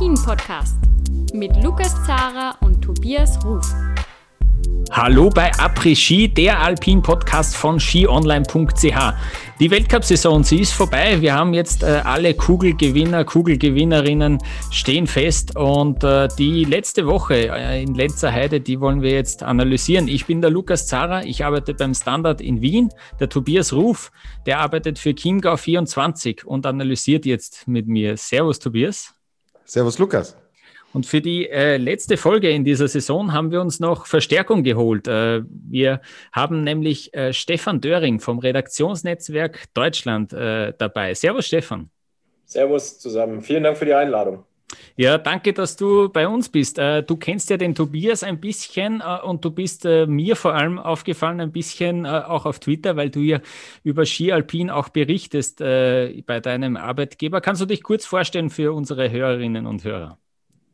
Après-Ski, der Alpin-Podcast mit Lukas Zara und Tobias Ruf. Hallo bei Après-Ski, der Alpin-Podcast von skionline.ch. Die Weltcup-Saison, sie ist vorbei. Wir haben jetzt äh, alle Kugelgewinner, Kugelgewinnerinnen stehen fest und äh, die letzte Woche äh, in Lenzerheide, die wollen wir jetzt analysieren. Ich bin der Lukas Zara, ich arbeite beim Standard in Wien. Der Tobias Ruf, der arbeitet für Chiemgau 24 und analysiert jetzt mit mir. Servus Tobias. Servus Lukas. Und für die äh, letzte Folge in dieser Saison haben wir uns noch Verstärkung geholt. Äh, wir haben nämlich äh, Stefan Döring vom Redaktionsnetzwerk Deutschland äh, dabei. Servus, Stefan. Servus zusammen. Vielen Dank für die Einladung. Ja, danke, dass du bei uns bist. Äh, du kennst ja den Tobias ein bisschen äh, und du bist mir vor allem aufgefallen ein bisschen auch auf Twitter, weil du ja über Ski Alpin auch berichtest bei deinem Arbeitgeber. Kannst du dich kurz vorstellen für unsere Hörerinnen und Hörer?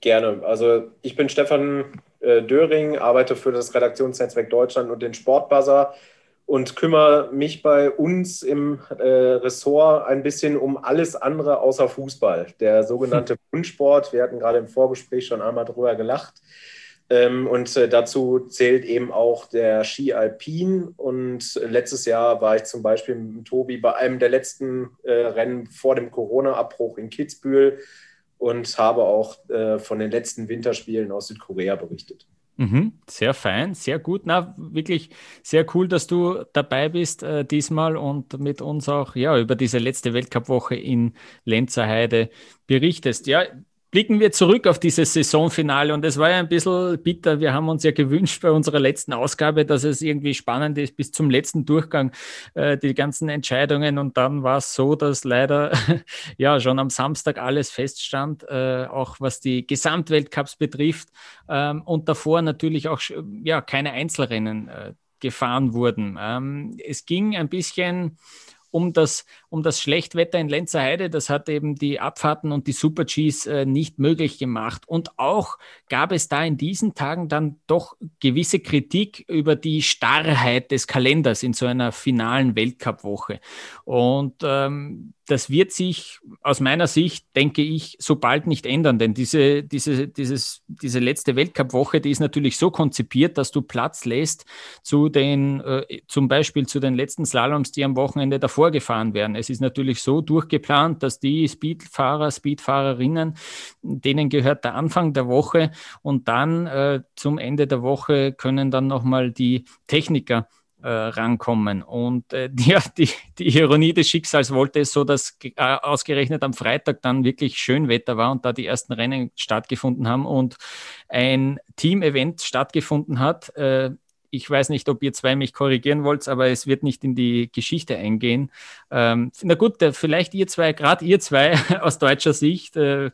Gerne. Also ich bin Stefan äh, Döring, arbeite für das Redaktionsnetzwerk Deutschland und den Sportbuzzer und kümmere mich bei uns im äh, Ressort ein bisschen um alles andere außer Fußball. Der sogenannte Bundsport, wir hatten gerade im Vorgespräch schon einmal drüber gelacht. Ähm, und äh, dazu zählt eben auch der Ski Alpin. Und letztes Jahr war ich zum Beispiel mit Tobi bei einem der letzten äh, Rennen vor dem Corona-Abbruch in Kitzbühel und habe auch äh, von den letzten Winterspielen aus Südkorea berichtet. Mhm, sehr fein, sehr gut. Na, wirklich sehr cool, dass du dabei bist äh, diesmal und mit uns auch ja, über diese letzte Weltcup-Woche in Lenzerheide berichtest. Ja, blicken wir zurück auf dieses Saisonfinale und es war ja ein bisschen bitter. Wir haben uns ja gewünscht bei unserer letzten Ausgabe, dass es irgendwie spannend ist bis zum letzten Durchgang, äh, die ganzen Entscheidungen und dann war es so, dass leider ja schon am Samstag alles feststand, äh, auch was die Gesamtweltcups betrifft ähm, und davor natürlich auch ja keine Einzelrennen äh, gefahren wurden. Ähm, es ging ein bisschen um das, um das Schlechtwetter in Lenzerheide. Das hat eben die Abfahrten und die Super-Gs äh, nicht möglich gemacht. Und auch gab es da in diesen Tagen dann doch gewisse Kritik über die Starrheit des Kalenders in so einer finalen Weltcup-Woche. Und ähm, das wird sich aus meiner Sicht, denke ich, so bald nicht ändern, denn diese, diese, dieses, diese letzte Weltcup-Woche, die ist natürlich so konzipiert, dass du Platz lässt zu den, äh, zum Beispiel zu den letzten Slaloms, die am Wochenende davor gefahren werden. Es ist natürlich so durchgeplant, dass die Speedfahrer, Speedfahrerinnen, denen gehört der Anfang der Woche und dann äh, zum Ende der Woche können dann nochmal die Techniker äh, rankommen. Und äh, ja, die, die Ironie des Schicksals wollte es so, dass äh, ausgerechnet am Freitag dann wirklich schön Wetter war und da die ersten Rennen stattgefunden haben und ein Team-Event stattgefunden hat. Ich weiß nicht, ob ihr zwei mich korrigieren wollt, aber es wird nicht in die Geschichte eingehen. Ähm, na gut, äh, vielleicht ihr zwei, gerade ihr zwei aus deutscher Sicht, äh,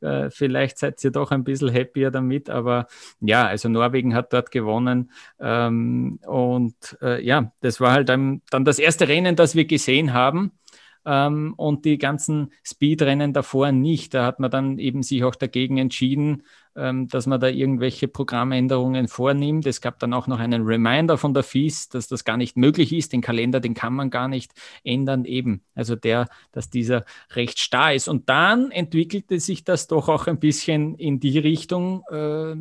äh, vielleicht seid ihr doch ein bisschen happier damit, aber ja, also Norwegen hat dort gewonnen ähm, und äh, ja, das war halt dann, dann das erste Rennen, das wir gesehen haben ähm, und die ganzen Speedrennen davor nicht. Da hat man dann eben sich auch dagegen entschieden, ähm, dass man da irgendwelche Programmänderungen vornimmt. Es gab dann auch noch einen Reminder von der FIS, dass das gar nicht möglich ist. Den Kalender, den kann man gar nicht ändern, eben. Also der, dass dieser recht starr ist. Und dann entwickelte sich das doch auch ein bisschen in die Richtung, äh,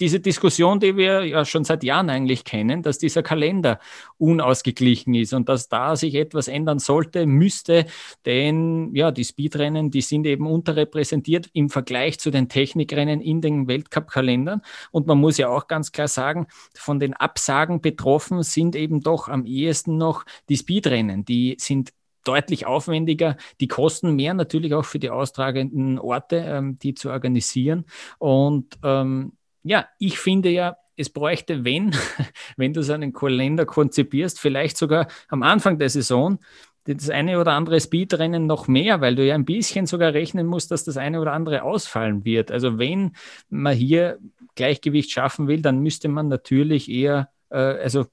diese Diskussion, die wir ja schon seit Jahren eigentlich kennen, dass dieser Kalender unausgeglichen ist und dass da sich etwas ändern sollte, müsste, denn ja, die Speedrennen, die sind eben unterrepräsentiert im Vergleich zu den Technikrennen in den Weltcup-Kalendern. Und man muss ja auch ganz klar sagen, von den Absagen betroffen sind eben doch am ehesten noch die Speedrennen. Die sind deutlich aufwendiger. Die kosten mehr natürlich auch für die austragenden Orte, ähm, die zu organisieren. Und ähm, ja, ich finde ja, es bräuchte, wenn, wenn du so einen Kalender konzipierst, vielleicht sogar am Anfang der Saison, das eine oder andere Speedrennen noch mehr, weil du ja ein bisschen sogar rechnen musst, dass das eine oder andere ausfallen wird. Also wenn man hier Gleichgewicht schaffen will, dann müsste man natürlich eher, äh, also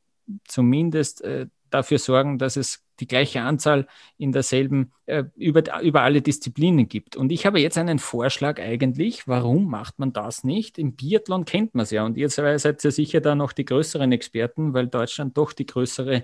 zumindest äh, dafür sorgen, dass es die gleiche Anzahl in derselben, äh, über, über alle Disziplinen gibt. Und ich habe jetzt einen Vorschlag eigentlich, warum macht man das nicht? Im Biathlon kennt man es ja und ihr seid ja sicher da noch die größeren Experten, weil Deutschland doch die größere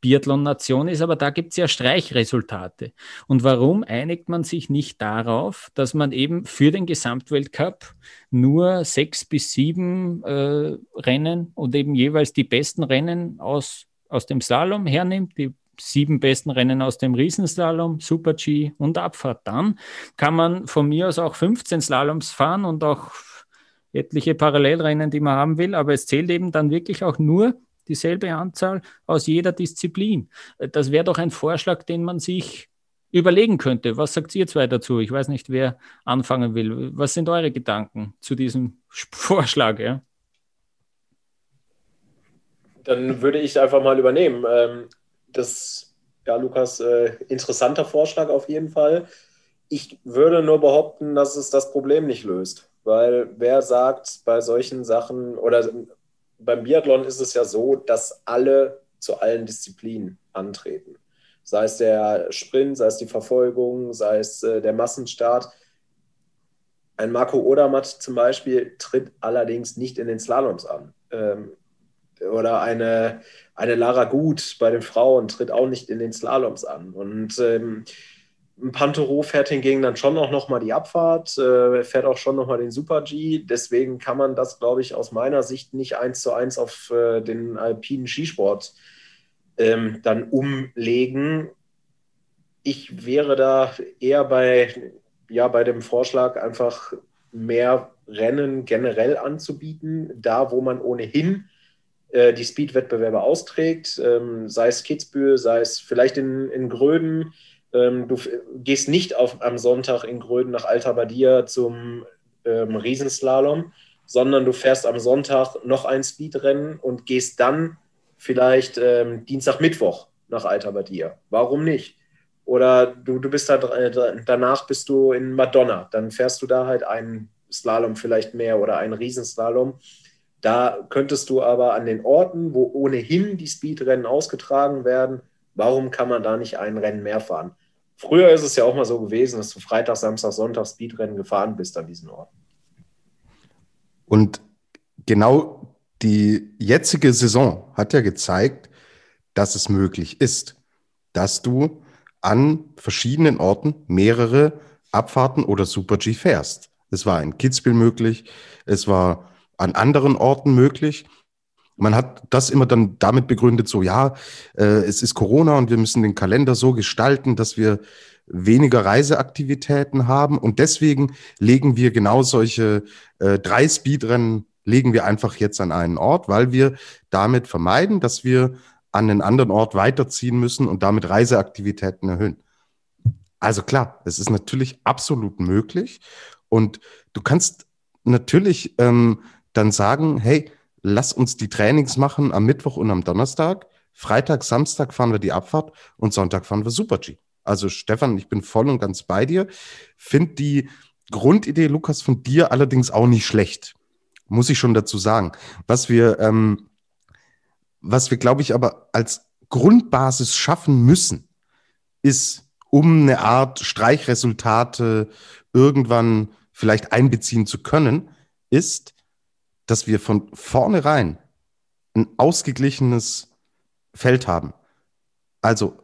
Biathlon-Nation ist, aber da gibt es ja Streichresultate. Und warum einigt man sich nicht darauf, dass man eben für den Gesamtweltcup nur sechs bis sieben äh, Rennen und eben jeweils die besten Rennen aus, aus dem Slalom hernimmt, die sieben besten Rennen aus dem Riesenslalom, Super G und Abfahrt. Dann kann man von mir aus auch 15 Slaloms fahren und auch etliche Parallelrennen, die man haben will, aber es zählt eben dann wirklich auch nur dieselbe Anzahl aus jeder Disziplin. Das wäre doch ein Vorschlag, den man sich überlegen könnte. Was sagt ihr zwei dazu? Ich weiß nicht, wer anfangen will. Was sind eure Gedanken zu diesem Vorschlag? Ja? Dann würde ich einfach mal übernehmen. Das, ja, Lukas, äh, interessanter Vorschlag auf jeden Fall. Ich würde nur behaupten, dass es das Problem nicht löst. Weil wer sagt bei solchen Sachen oder beim Biathlon ist es ja so, dass alle zu allen Disziplinen antreten. Sei es der Sprint, sei es die Verfolgung, sei es äh, der Massenstart. Ein Marco Odermatt zum Beispiel tritt allerdings nicht in den Slaloms an. Ähm, oder eine, eine Lara Gut bei den Frauen tritt auch nicht in den Slaloms an. Und ähm, ein Pantero fährt hingegen dann schon auch nochmal die Abfahrt, äh, fährt auch schon nochmal den Super G. Deswegen kann man das, glaube ich, aus meiner Sicht nicht eins zu eins auf äh, den alpinen Skisport ähm, dann umlegen. Ich wäre da eher bei, ja, bei dem Vorschlag, einfach mehr Rennen generell anzubieten, da wo man ohnehin die Speed-Wettbewerbe austrägt, ähm, sei es Kitzbühel, sei es vielleicht in, in Gröden. Ähm, du gehst nicht auf, am Sonntag in Gröden nach Alta Badia zum ähm, Riesenslalom, sondern du fährst am Sonntag noch ein Speedrennen und gehst dann vielleicht ähm, Dienstag, Mittwoch nach Alta Badia. Warum nicht? Oder du, du bist äh, danach bist du in Madonna, dann fährst du da halt einen Slalom vielleicht mehr oder einen Riesenslalom da könntest du aber an den Orten, wo ohnehin die Speedrennen ausgetragen werden, warum kann man da nicht ein Rennen mehr fahren? Früher ist es ja auch mal so gewesen, dass du Freitag, Samstag, Sonntag Speedrennen gefahren bist an diesen Orten. Und genau die jetzige Saison hat ja gezeigt, dass es möglich ist, dass du an verschiedenen Orten mehrere Abfahrten oder Super G fährst. Es war in Kitzbühel möglich, es war an anderen Orten möglich. Man hat das immer dann damit begründet, so ja, äh, es ist Corona und wir müssen den Kalender so gestalten, dass wir weniger Reiseaktivitäten haben und deswegen legen wir genau solche äh, drei Speedrennen legen wir einfach jetzt an einen Ort, weil wir damit vermeiden, dass wir an einen anderen Ort weiterziehen müssen und damit Reiseaktivitäten erhöhen. Also klar, es ist natürlich absolut möglich und du kannst natürlich ähm, dann sagen, hey, lass uns die Trainings machen am Mittwoch und am Donnerstag. Freitag, Samstag fahren wir die Abfahrt und Sonntag fahren wir Super G. Also Stefan, ich bin voll und ganz bei dir. Find die Grundidee, Lukas, von dir allerdings auch nicht schlecht. Muss ich schon dazu sagen. Was wir, ähm, was wir, glaube ich, aber als Grundbasis schaffen müssen, ist, um eine Art Streichresultate irgendwann vielleicht einbeziehen zu können, ist, dass wir von vornherein ein ausgeglichenes Feld haben. Also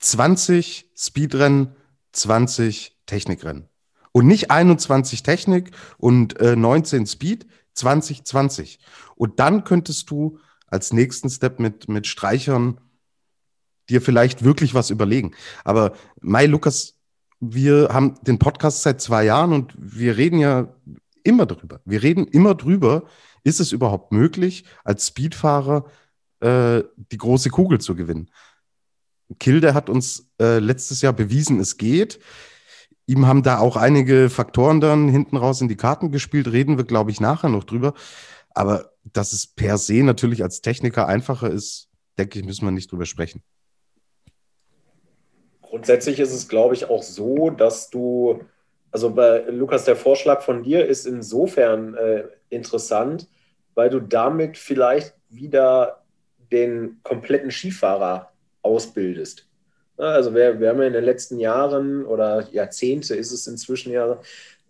20 Speedrennen, 20 Technikrennen. Und nicht 21 Technik und äh, 19 Speed, 20, 20. Und dann könntest du als nächsten Step mit, mit Streichern dir vielleicht wirklich was überlegen. Aber Mai Lukas, wir haben den Podcast seit zwei Jahren und wir reden ja immer drüber. Wir reden immer drüber, ist es überhaupt möglich, als Speedfahrer äh, die große Kugel zu gewinnen? Kilde hat uns äh, letztes Jahr bewiesen, es geht. Ihm haben da auch einige Faktoren dann hinten raus in die Karten gespielt, reden wir, glaube ich, nachher noch drüber. Aber dass es per se natürlich als Techniker einfacher ist, denke ich, müssen wir nicht drüber sprechen. Grundsätzlich ist es, glaube ich, auch so, dass du also bei Lukas, der Vorschlag von dir ist insofern äh, interessant, weil du damit vielleicht wieder den kompletten Skifahrer ausbildest. Also wir, wir haben ja in den letzten Jahren oder Jahrzehnte ist es inzwischen ja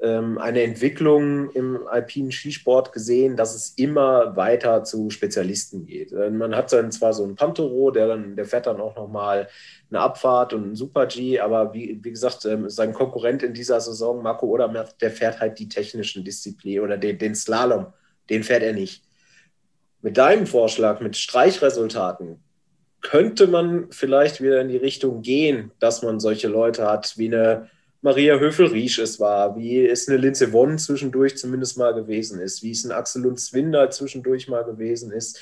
eine Entwicklung im alpinen Skisport gesehen, dass es immer weiter zu Spezialisten geht. Man hat dann zwar so einen Pantoro, der dann, der fährt dann auch nochmal eine Abfahrt und einen Super-G, aber wie, wie gesagt, ähm, sein Konkurrent in dieser Saison, Marco Odermatt, der fährt halt die technischen Disziplinen oder den, den Slalom, den fährt er nicht. Mit deinem Vorschlag, mit Streichresultaten, könnte man vielleicht wieder in die Richtung gehen, dass man solche Leute hat wie eine Maria Höfel-Riesch es war, wie es eine Linze Wonn zwischendurch zumindest mal gewesen ist, wie es ein Axel Lund Zwinder zwischendurch mal gewesen ist.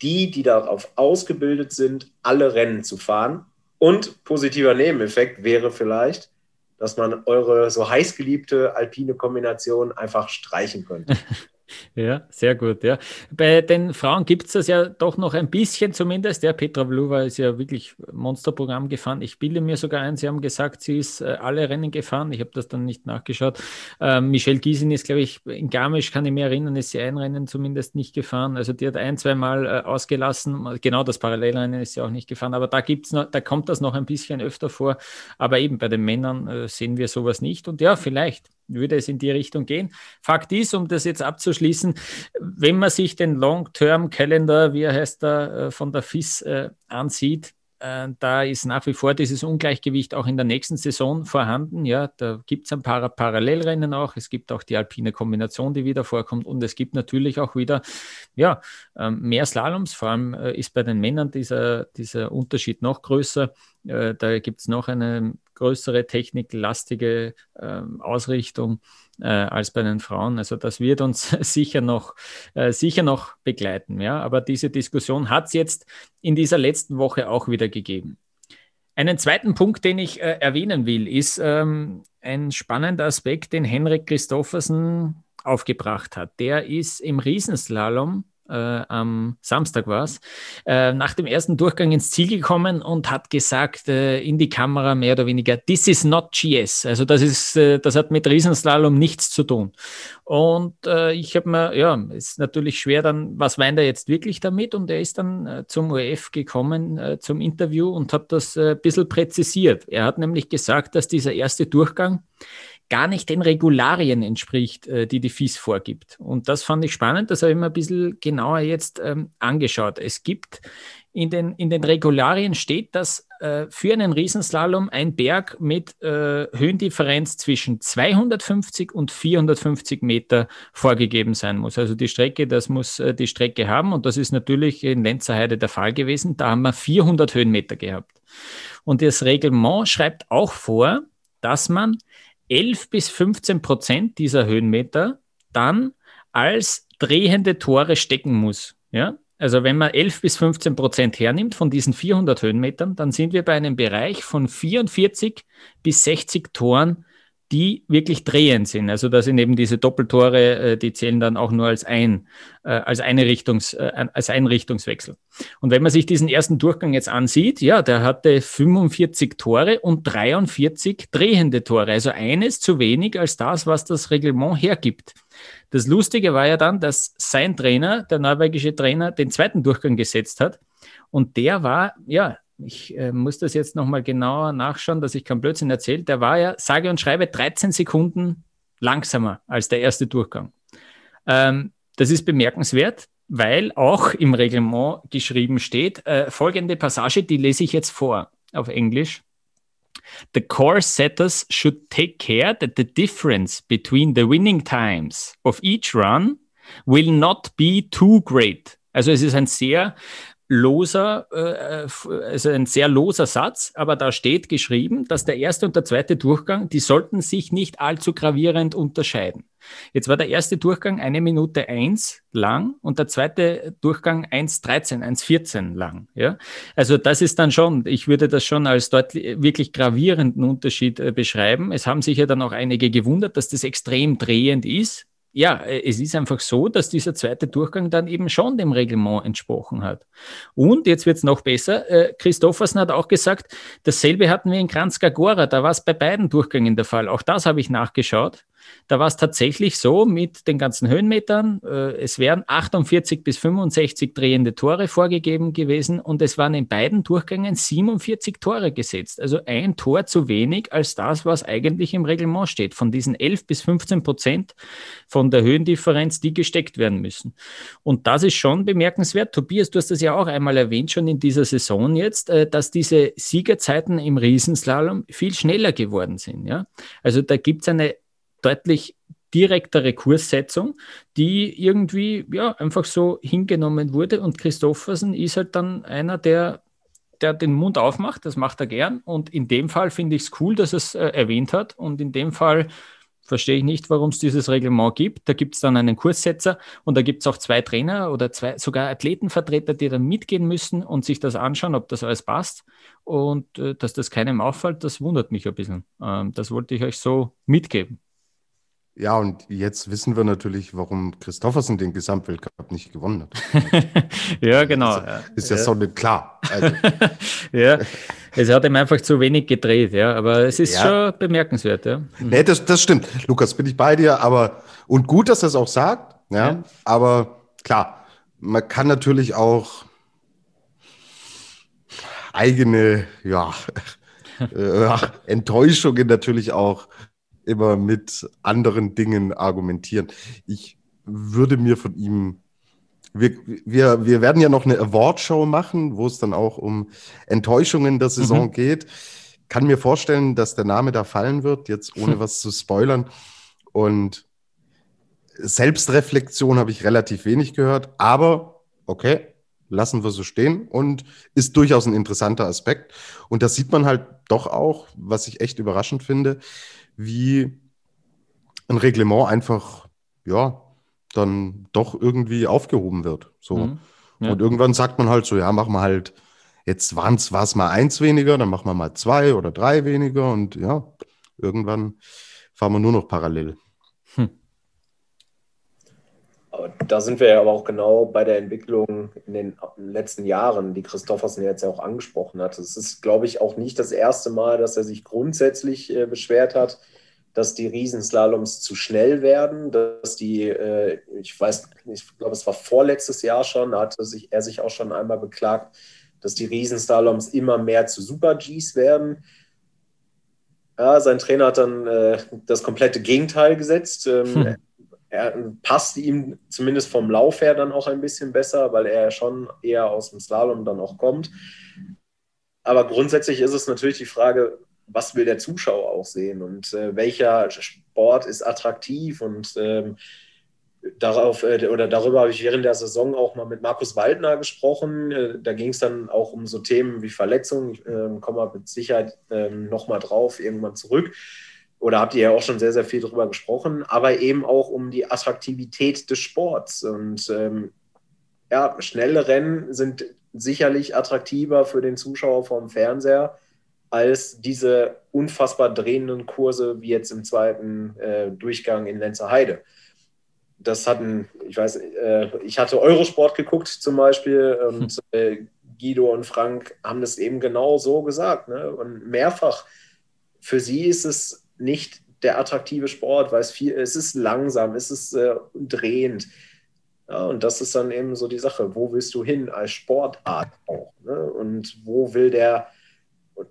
Die, die darauf ausgebildet sind, alle Rennen zu fahren. Und positiver Nebeneffekt wäre vielleicht, dass man eure so heißgeliebte alpine Kombination einfach streichen könnte. Ja, sehr gut. Ja. Bei den Frauen gibt es das ja doch noch ein bisschen zumindest. Der Petra Vlova ist ja wirklich Monsterprogramm gefahren. Ich bilde mir sogar ein, Sie haben gesagt, sie ist äh, alle Rennen gefahren. Ich habe das dann nicht nachgeschaut. Ähm, Michelle Giesin ist, glaube ich, in Garmisch, kann ich mich erinnern, ist sie ein Rennen zumindest nicht gefahren. Also die hat ein, zwei Mal äh, ausgelassen. Genau das Parallelrennen ist sie auch nicht gefahren. Aber da gibt's noch, da kommt das noch ein bisschen öfter vor. Aber eben bei den Männern äh, sehen wir sowas nicht. Und ja, vielleicht würde es in die Richtung gehen. Fakt ist, um das jetzt abzuschließen, wenn man sich den Long-Term-Calendar, wie er heißt da, äh, von der FIS äh, ansieht, äh, da ist nach wie vor dieses Ungleichgewicht auch in der nächsten Saison vorhanden. Ja, da gibt es ein paar Parallelrennen auch. Es gibt auch die alpine Kombination, die wieder vorkommt. Und es gibt natürlich auch wieder ja, ähm, mehr Slaloms. Vor allem ist bei den Männern dieser, dieser Unterschied noch größer. Da gibt es noch eine größere techniklastige äh, Ausrichtung äh, als bei den Frauen. Also das wird uns sicher noch, äh, sicher noch begleiten. Ja? Aber diese Diskussion hat es jetzt in dieser letzten Woche auch wieder gegeben. Einen zweiten Punkt, den ich äh, erwähnen will, ist ähm, ein spannender Aspekt, den Henrik Christoffersen aufgebracht hat. Der ist im Riesenslalom äh, am Samstag war es, äh, nach dem ersten Durchgang ins Ziel gekommen und hat gesagt äh, in die Kamera mehr oder weniger, this is not GS. Also das ist, äh, das hat mit Riesenslalom nichts zu tun. Und äh, ich habe mir, ja, ist natürlich schwer dann, was meint er jetzt wirklich damit? Und er ist dann äh, zum ORF gekommen, zum Interview und hat das ein bisschen präzisiert. Er hat nämlich gesagt, dass dieser erste Durchgang gar nicht den Regularien entspricht, äh, die die FIS vorgibt. Und das fand ich spannend, das habe ich mir ein bisschen genauer jetzt ähm, angeschaut. Es gibt in den, in den Regularien steht, dass äh, für einen Riesenslalom ein Berg mit äh, Höhendifferenz zwischen 250 und 450 Meter vorgegeben sein muss. Also die Strecke, das muss die Strecke haben und das ist natürlich in Lenzerheide der Fall gewesen. Da haben wir 400 Höhenmeter gehabt. Und das Reglement schreibt auch vor, dass man 11 bis 15 Prozent dieser Höhenmeter dann als drehende Tore stecken muss. Ja? Also wenn man 11 bis 15 Prozent hernimmt von diesen 400 Höhenmetern, dann sind wir bei einem Bereich von 44 bis 60 Toren die wirklich drehend sind. Also da sind eben diese Doppeltore, äh, die zählen dann auch nur als ein, äh, als eine Richtungs, äh, als ein Richtungswechsel. Und wenn man sich diesen ersten Durchgang jetzt ansieht, ja, der hatte 45 Tore und 43 drehende Tore. Also eines zu wenig als das, was das Reglement hergibt. Das Lustige war ja dann, dass sein Trainer, der norwegische Trainer, den zweiten Durchgang gesetzt hat. Und der war, ja, ich äh, muss das jetzt nochmal genauer nachschauen, dass ich kein Blödsinn erzähle. Der war ja, sage und schreibe, 13 Sekunden langsamer als der erste Durchgang. Ähm, das ist bemerkenswert, weil auch im Reglement geschrieben steht, äh, folgende Passage, die lese ich jetzt vor auf Englisch. The course setters should take care that the difference between the winning times of each run will not be too great. Also es ist ein sehr loser, äh, also ein sehr loser Satz, aber da steht geschrieben, dass der erste und der zweite Durchgang, die sollten sich nicht allzu gravierend unterscheiden. Jetzt war der erste Durchgang eine Minute eins lang und der zweite Durchgang 1,13, 1,14 lang. Ja? Also das ist dann schon, ich würde das schon als deutlich, wirklich gravierenden Unterschied äh, beschreiben. Es haben sich ja dann auch einige gewundert, dass das extrem drehend ist ja, äh, es ist einfach so, dass dieser zweite Durchgang dann eben schon dem Reglement entsprochen hat. Und jetzt wird es noch besser. Äh, Christoffersen hat auch gesagt, dasselbe hatten wir in Kranzka Gora, da war es bei beiden Durchgängen der Fall. Auch das habe ich nachgeschaut. Da war es tatsächlich so mit den ganzen Höhenmetern, äh, es wären 48 bis 65 drehende Tore vorgegeben gewesen und es waren in beiden Durchgängen 47 Tore gesetzt. Also ein Tor zu wenig als das, was eigentlich im Reglement steht. Von diesen 11 bis 15 Prozent von der Höhendifferenz, die gesteckt werden müssen. Und das ist schon bemerkenswert. Tobias, du hast das ja auch einmal erwähnt, schon in dieser Saison jetzt, äh, dass diese Siegerzeiten im Riesenslalom viel schneller geworden sind. Ja? Also da gibt es eine deutlich direktere Kurssetzung, die irgendwie ja einfach so hingenommen wurde. Und Christoffersen ist halt dann einer, der, der den Mund aufmacht, das macht er gern. Und in dem Fall finde ich es cool, dass er es äh, erwähnt hat. Und in dem Fall verstehe ich nicht, warum es dieses Reglement gibt. Da gibt es dann einen Kurssetzer und da gibt es auch zwei Trainer oder zwei, sogar Athletenvertreter, die dann mitgehen müssen und sich das anschauen, ob das alles passt. Und äh, dass das keinem auffällt, das wundert mich ein bisschen. Ähm, das wollte ich euch so mitgeben. Ja, und jetzt wissen wir natürlich, warum Christoffersen den Gesamtweltcup nicht gewonnen hat. ja, genau. Das ist ja, ja. so nicht klar. Also. ja, es hat ihm einfach zu wenig gedreht, ja, aber es ist ja. schon bemerkenswert, ja. Mhm. Nee, das, das stimmt. Lukas, bin ich bei dir, aber und gut, dass er es auch sagt, ja, ja, aber klar, man kann natürlich auch eigene, ja, äh, Enttäuschungen natürlich auch immer mit anderen Dingen argumentieren. Ich würde mir von ihm, wir, wir, wir werden ja noch eine Awardshow machen, wo es dann auch um Enttäuschungen der Saison mhm. geht. Kann mir vorstellen, dass der Name da fallen wird, jetzt ohne was zu spoilern. Und Selbstreflexion habe ich relativ wenig gehört, aber okay, lassen wir so stehen und ist durchaus ein interessanter Aspekt. Und das sieht man halt doch auch, was ich echt überraschend finde, wie ein Reglement einfach, ja, dann doch irgendwie aufgehoben wird. So. Mhm, ja. Und irgendwann sagt man halt so, ja, machen wir halt, jetzt war es mal eins weniger, dann machen wir mal zwei oder drei weniger und ja, irgendwann fahren wir nur noch parallel. Da sind wir ja aber auch genau bei der Entwicklung in den letzten Jahren, die Christoffersen jetzt ja auch angesprochen hat. Es ist, glaube ich, auch nicht das erste Mal, dass er sich grundsätzlich äh, beschwert hat, dass die Riesenslaloms zu schnell werden, dass die, äh, ich weiß, ich glaube, es war vorletztes Jahr schon, da hatte sich, er sich auch schon einmal beklagt, dass die Riesenslaloms immer mehr zu Super-Gs werden. Ja, sein Trainer hat dann äh, das komplette Gegenteil gesetzt. Ähm, hm. Er passt ihm zumindest vom Lauf her dann auch ein bisschen besser, weil er schon eher aus dem Slalom dann auch kommt. Aber grundsätzlich ist es natürlich die Frage, was will der Zuschauer auch sehen und äh, welcher Sport ist attraktiv und ähm, darauf äh, oder darüber habe ich während der Saison auch mal mit Markus Waldner gesprochen. Äh, da ging es dann auch um so Themen wie Verletzungen. Ich ähm, komme mit Sicherheit ähm, nochmal drauf, irgendwann zurück. Oder habt ihr ja auch schon sehr, sehr viel darüber gesprochen, aber eben auch um die Attraktivität des Sports. Und ähm, ja, schnelle Rennen sind sicherlich attraktiver für den Zuschauer vom Fernseher als diese unfassbar drehenden Kurse wie jetzt im zweiten äh, Durchgang in Lenzerheide. Das hatten, ich weiß, äh, ich hatte Eurosport geguckt zum Beispiel und hm. äh, Guido und Frank haben das eben genau so gesagt. Ne? Und mehrfach, für sie ist es nicht der attraktive Sport, weil es viel, es ist langsam, es ist äh, drehend. Ja, und das ist dann eben so die Sache, wo willst du hin als Sportart auch? Ne? Und wo will der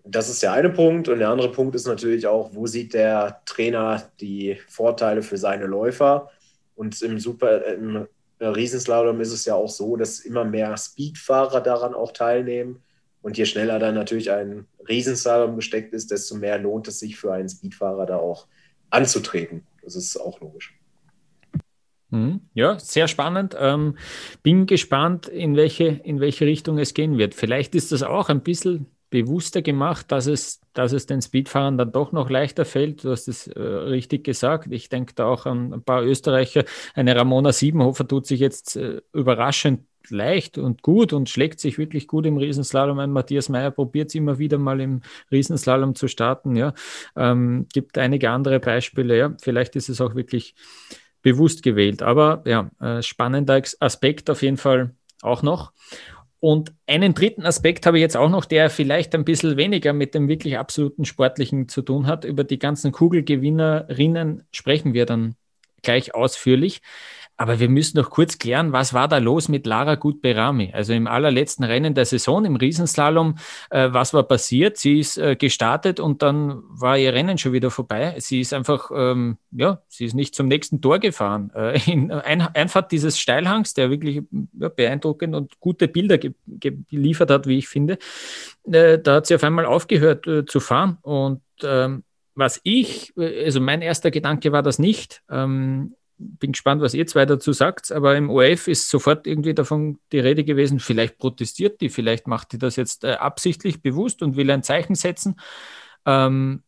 das ist der eine Punkt. Und der andere Punkt ist natürlich auch, wo sieht der Trainer die Vorteile für seine Läufer? Und im Super, im Riesenslalom ist es ja auch so, dass immer mehr Speedfahrer daran auch teilnehmen. Und je schneller dann natürlich ein Riesenslalom gesteckt ist, desto mehr lohnt es sich für einen Speedfahrer da auch anzutreten. Das ist auch logisch. Mhm. Ja, sehr spannend. Ähm, bin gespannt, in welche, in welche Richtung es gehen wird. Vielleicht ist das auch ein bisschen bewusster gemacht, dass es, dass es den Speedfahrern dann doch noch leichter fällt. Du hast es äh, richtig gesagt. Ich denke da auch an ein paar Österreicher. Eine Ramona Siebenhofer tut sich jetzt äh, überraschend leicht und gut und schlägt sich wirklich gut im Riesenslalom ein. Matthias Meyer probiert es immer wieder mal im Riesenslalom zu starten. Ja, ähm, gibt einige andere Beispiele. Ja, vielleicht ist es auch wirklich bewusst gewählt. Aber ja, äh, spannender Aspekt auf jeden Fall auch noch. Und einen dritten Aspekt habe ich jetzt auch noch, der vielleicht ein bisschen weniger mit dem wirklich absoluten Sportlichen zu tun hat. Über die ganzen Kugelgewinnerinnen sprechen wir dann gleich ausführlich. Aber wir müssen noch kurz klären, was war da los mit Lara Gutberami? Also im allerletzten Rennen der Saison, im Riesenslalom, äh, was war passiert? Sie ist äh, gestartet und dann war ihr Rennen schon wieder vorbei. Sie ist einfach, ähm, ja, sie ist nicht zum nächsten Tor gefahren. Äh, in ein, Einfahrt dieses Steilhangs, der wirklich ja, beeindruckend und gute Bilder ge geliefert hat, wie ich finde, äh, da hat sie auf einmal aufgehört äh, zu fahren. Und ähm, was ich, also mein erster Gedanke war das nicht. Ähm, bin gespannt, was ihr zwei dazu sagt, aber im ORF ist sofort irgendwie davon die Rede gewesen, vielleicht protestiert die, vielleicht macht die das jetzt äh, absichtlich bewusst und will ein Zeichen setzen. Ähm,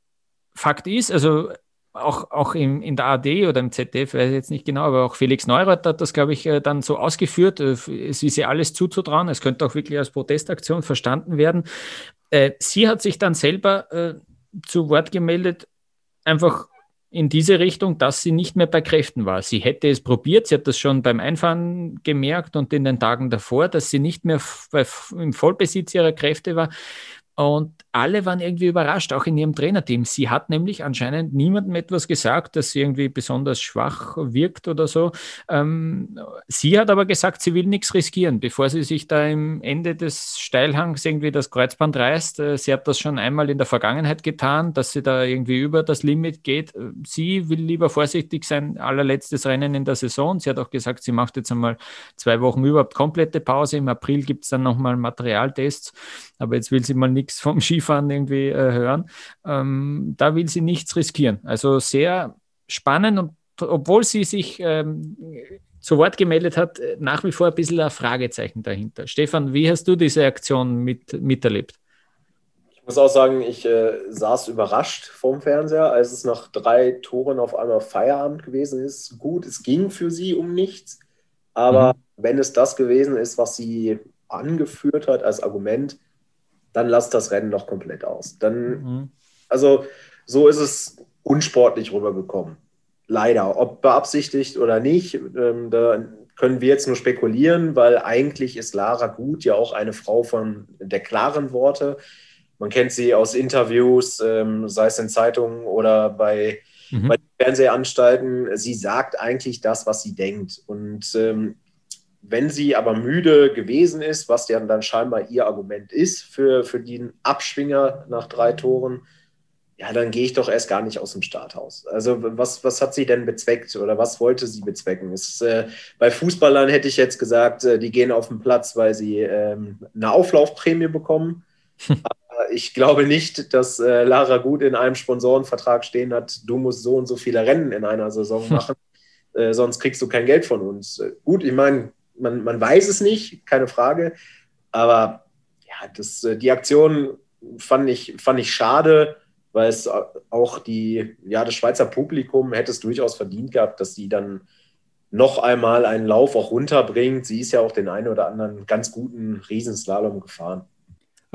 Fakt ist, also auch, auch in, in der AD oder im ZDF, weiß ich jetzt nicht genau, aber auch Felix Neurath hat das, glaube ich, äh, dann so ausgeführt. Äh, es ist ihr alles zuzutrauen. Es könnte auch wirklich als Protestaktion verstanden werden. Äh, sie hat sich dann selber äh, zu Wort gemeldet, einfach in diese Richtung, dass sie nicht mehr bei Kräften war. Sie hätte es probiert, sie hat das schon beim Einfahren gemerkt und in den Tagen davor, dass sie nicht mehr im Vollbesitz ihrer Kräfte war. Und alle waren irgendwie überrascht, auch in ihrem Trainerteam. Sie hat nämlich anscheinend niemandem etwas gesagt, dass sie irgendwie besonders schwach wirkt oder so. Ähm, sie hat aber gesagt, sie will nichts riskieren, bevor sie sich da im Ende des Steilhangs irgendwie das Kreuzband reißt. Äh, sie hat das schon einmal in der Vergangenheit getan, dass sie da irgendwie über das Limit geht. Äh, sie will lieber vorsichtig sein, allerletztes Rennen in der Saison. Sie hat auch gesagt, sie macht jetzt einmal zwei Wochen überhaupt komplette Pause. Im April gibt es dann nochmal Materialtests, aber jetzt will sie mal nichts nichts vom Skifahren irgendwie äh, hören. Ähm, da will sie nichts riskieren. Also sehr spannend und obwohl sie sich ähm, zu Wort gemeldet hat, äh, nach wie vor ein bisschen ein Fragezeichen dahinter. Stefan, wie hast du diese Aktion mit, miterlebt? Ich muss auch sagen, ich äh, saß überrascht vorm Fernseher, als es nach drei Toren auf einmal Feierabend gewesen ist. Gut, es ging für sie um nichts, aber mhm. wenn es das gewesen ist, was sie angeführt hat als Argument, dann lasst das Rennen doch komplett aus. Dann, mhm. also so ist es unsportlich rübergekommen. Leider. Ob beabsichtigt oder nicht, ähm, da können wir jetzt nur spekulieren, weil eigentlich ist Lara Gut ja auch eine Frau von der klaren Worte. Man kennt sie aus Interviews, ähm, sei es in Zeitungen oder bei, mhm. bei Fernsehanstalten. Sie sagt eigentlich das, was sie denkt. Und ähm, wenn sie aber müde gewesen ist, was ja dann scheinbar ihr Argument ist für, für den Abschwinger nach drei Toren, ja, dann gehe ich doch erst gar nicht aus dem Starthaus. Also was, was hat sie denn bezweckt oder was wollte sie bezwecken? Ist, äh, bei Fußballern hätte ich jetzt gesagt, äh, die gehen auf den Platz, weil sie ähm, eine Auflaufprämie bekommen. Aber ich glaube nicht, dass äh, Lara Gut in einem Sponsorenvertrag stehen hat, du musst so und so viele Rennen in einer Saison machen, äh, sonst kriegst du kein Geld von uns. Äh, gut, ich meine, man, man weiß es nicht, keine Frage. Aber ja, das, äh, die Aktion fand ich, fand ich schade, weil es auch die, ja, das Schweizer Publikum hätte es durchaus verdient gehabt, dass sie dann noch einmal einen Lauf auch runterbringt. Sie ist ja auch den einen oder anderen ganz guten Riesenslalom gefahren.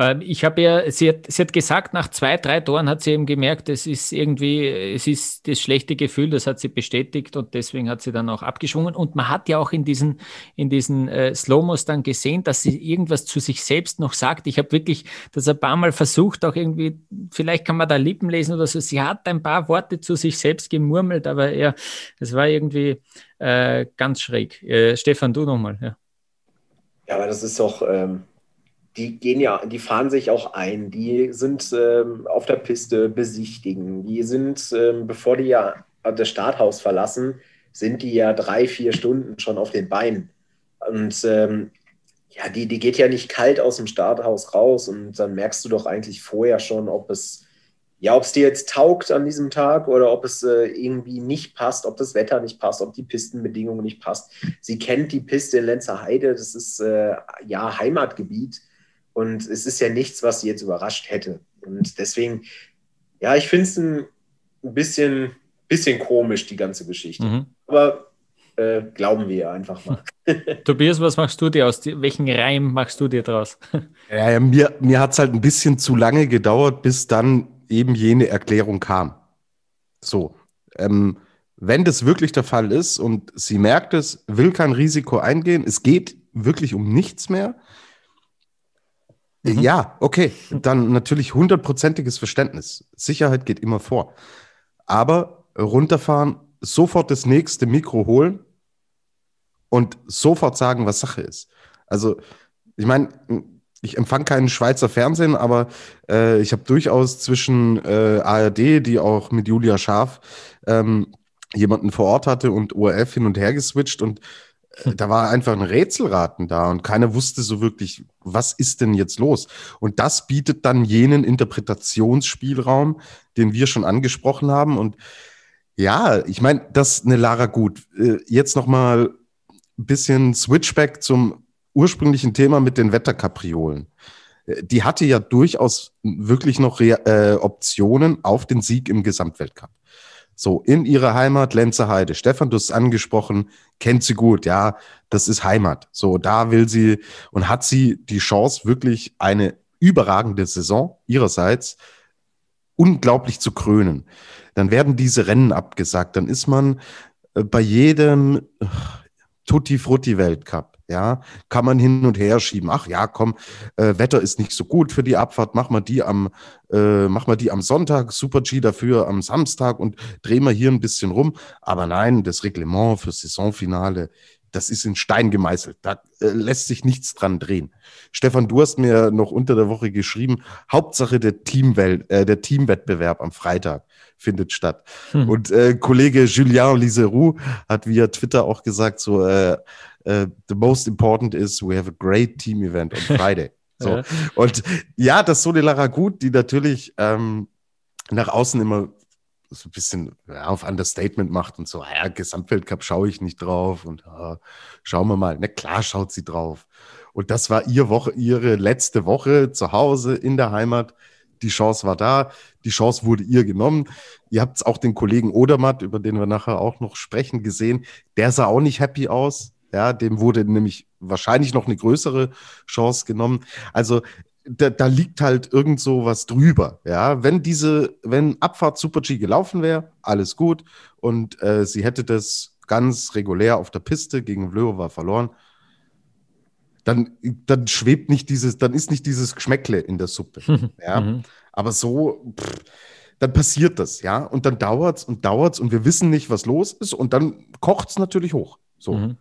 Ähm, ich habe ja, sie hat, sie hat gesagt, nach zwei, drei Toren hat sie eben gemerkt, es ist irgendwie, es ist das schlechte Gefühl, das hat sie bestätigt und deswegen hat sie dann auch abgeschwungen. Und man hat ja auch in diesen, in diesen äh, Slow-Mos dann gesehen, dass sie irgendwas zu sich selbst noch sagt. Ich habe wirklich das ein paar Mal versucht, auch irgendwie, vielleicht kann man da Lippen lesen oder so. Sie hat ein paar Worte zu sich selbst gemurmelt, aber ja, es war irgendwie äh, ganz schräg. Äh, Stefan, du nochmal. Ja. ja, aber das ist doch. Ähm die gehen ja, die fahren sich auch ein, die sind ähm, auf der Piste besichtigen, die sind, ähm, bevor die ja das Starthaus verlassen, sind die ja drei, vier Stunden schon auf den Beinen. Und ähm, ja, die, die geht ja nicht kalt aus dem Starthaus raus. Und dann merkst du doch eigentlich vorher schon, ob es, ja, ob es dir jetzt taugt an diesem Tag oder ob es äh, irgendwie nicht passt, ob das Wetter nicht passt, ob die Pistenbedingungen nicht passt. Sie kennt die Piste in Lenzer Heide, das ist äh, ja Heimatgebiet und es ist ja nichts, was sie jetzt überrascht hätte. Und deswegen, ja, ich finde es ein bisschen, bisschen komisch, die ganze Geschichte. Mhm. Aber äh, glauben wir einfach mal. Tobias, was machst du dir aus? Welchen Reim machst du dir draus? ja, ja, mir, mir hat es halt ein bisschen zu lange gedauert, bis dann eben jene Erklärung kam. So, ähm, wenn das wirklich der Fall ist und sie merkt es, will kein Risiko eingehen, es geht wirklich um nichts mehr, Mhm. Ja, okay. Dann natürlich hundertprozentiges Verständnis. Sicherheit geht immer vor. Aber runterfahren, sofort das nächste Mikro holen und sofort sagen, was Sache ist. Also, ich meine, ich empfange keinen Schweizer Fernsehen, aber äh, ich habe durchaus zwischen äh, ARD, die auch mit Julia Scharf ähm, jemanden vor Ort hatte und ORF hin und her geswitcht und äh, da war einfach ein Rätselraten da und keiner wusste so wirklich, was ist denn jetzt los? Und das bietet dann jenen Interpretationsspielraum, den wir schon angesprochen haben. Und ja, ich meine, das eine Lara gut. Äh, jetzt noch mal ein bisschen Switchback zum ursprünglichen Thema mit den Wetterkapriolen. Äh, die hatte ja durchaus wirklich noch Re Optionen auf den Sieg im Gesamtweltcup. So, in ihrer Heimat Lenzerheide. Stefan, du hast angesprochen, kennt sie gut, ja, das ist Heimat. So, da will sie und hat sie die Chance, wirklich eine überragende Saison ihrerseits unglaublich zu krönen. Dann werden diese Rennen abgesagt, dann ist man äh, bei jedem äh, Tutti Frutti Weltcup ja, kann man hin und her schieben. Ach ja, komm, äh, Wetter ist nicht so gut für die Abfahrt, mach mal die am, äh, mach mal die am Sonntag, Super G dafür am Samstag und drehen wir hier ein bisschen rum. Aber nein, das Reglement für Saisonfinale, das ist in Stein gemeißelt. Da äh, lässt sich nichts dran drehen. Stefan, du hast mir noch unter der Woche geschrieben, Hauptsache der Teamwelt, äh, der Teamwettbewerb am Freitag findet statt. Hm. Und äh, Kollege Julien Liseroux hat via Twitter auch gesagt, so äh, uh, the most important is we have a great team event on Friday. So. ja. Und ja, das Sole Laragut, die natürlich ähm, nach außen immer so ein bisschen ja, auf Understatement macht und so, ja, Gesamtweltcup schaue ich nicht drauf und ja, schauen wir mal. Na klar schaut sie drauf. Und das war ihr Woche, ihre letzte Woche zu Hause in der Heimat. Die Chance war da, die Chance wurde ihr genommen. Ihr habt auch den Kollegen Odermatt, über den wir nachher auch noch sprechen, gesehen. Der sah auch nicht happy aus. Ja, dem wurde nämlich wahrscheinlich noch eine größere Chance genommen. Also da, da liegt halt irgend so was drüber. Ja, wenn diese, wenn Abfahrt Super G gelaufen wäre, alles gut und äh, sie hätte das ganz regulär auf der Piste gegen Vlhova verloren, dann, dann schwebt nicht dieses, dann ist nicht dieses Geschmäckle in der Suppe. ja, mhm. aber so, pff, dann passiert das, ja, und dann dauert's und dauert's und wir wissen nicht, was los ist und dann kocht's natürlich hoch. So. Mhm.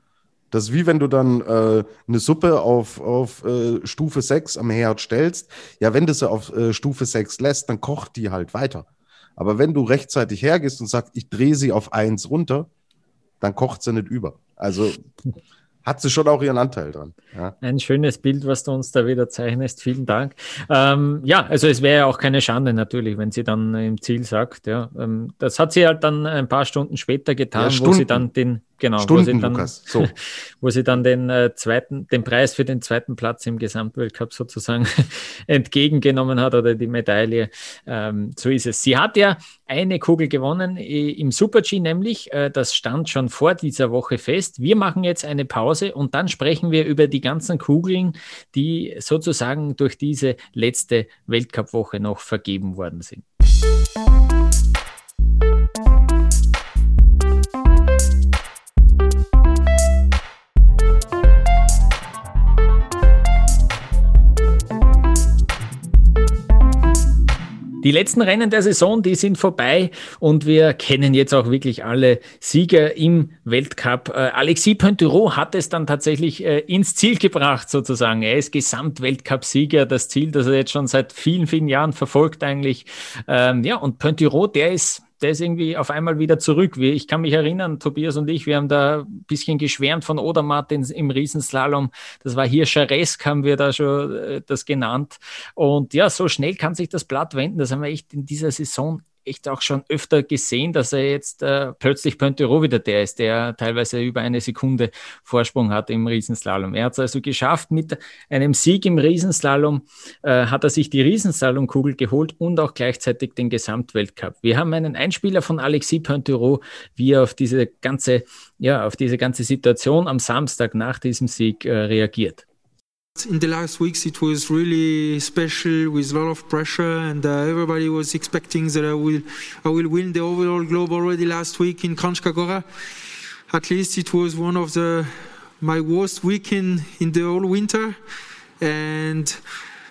Das ist wie wenn du dann äh, eine Suppe auf, auf äh, Stufe 6 am Herd stellst. Ja, wenn du sie auf äh, Stufe 6 lässt, dann kocht die halt weiter. Aber wenn du rechtzeitig hergehst und sagst, ich drehe sie auf 1 runter, dann kocht sie nicht über. Also hat sie schon auch ihren Anteil dran. Ja. Ein schönes Bild, was du uns da wieder zeichnest. Vielen Dank. Ähm, ja, also es wäre ja auch keine Schande natürlich, wenn sie dann im Ziel sagt. Ja, ähm, das hat sie halt dann ein paar Stunden später getan, ja, wo sie dann den Genau, Stunden, wo sie dann, Lukas. So. wo sie dann den äh, zweiten, den Preis für den zweiten Platz im Gesamtweltcup sozusagen entgegengenommen hat oder die Medaille. Ähm, so ist es. Sie hat ja eine Kugel gewonnen im Super G, nämlich äh, das stand schon vor dieser Woche fest. Wir machen jetzt eine Pause und dann sprechen wir über die ganzen Kugeln, die sozusagen durch diese letzte Weltcup-Woche noch vergeben worden sind. Die letzten Rennen der Saison, die sind vorbei und wir kennen jetzt auch wirklich alle Sieger im Weltcup. Äh, Alexis Pointerot hat es dann tatsächlich äh, ins Ziel gebracht, sozusagen. Er ist Gesamtweltcup-Sieger, das Ziel, das er jetzt schon seit vielen, vielen Jahren verfolgt eigentlich. Ähm, ja, und Pointerot, der ist der ist irgendwie auf einmal wieder zurück. Ich kann mich erinnern, Tobias und ich, wir haben da ein bisschen geschwärmt von Odermatt im Riesenslalom. Das war hier Charesk, haben wir da schon äh, das genannt. Und ja, so schnell kann sich das Blatt wenden. Das haben wir echt in dieser Saison echt auch schon öfter gesehen, dass er jetzt äh, plötzlich Pointero wieder der ist, der teilweise über eine Sekunde Vorsprung hat im Riesenslalom. Er hat es also geschafft, mit einem Sieg im Riesenslalom äh, hat er sich die Riesenslalomkugel geholt und auch gleichzeitig den Gesamtweltcup. Wir haben einen Einspieler von Alexis Pointero, wie er auf diese ganze, ja, auf diese ganze Situation am Samstag nach diesem Sieg äh, reagiert. In the last weeks, it was really special with a lot of pressure, and uh, everybody was expecting that I will, I will win the overall globe already last week in Kranjska Gora. At least it was one of the my worst week in, in the whole winter, and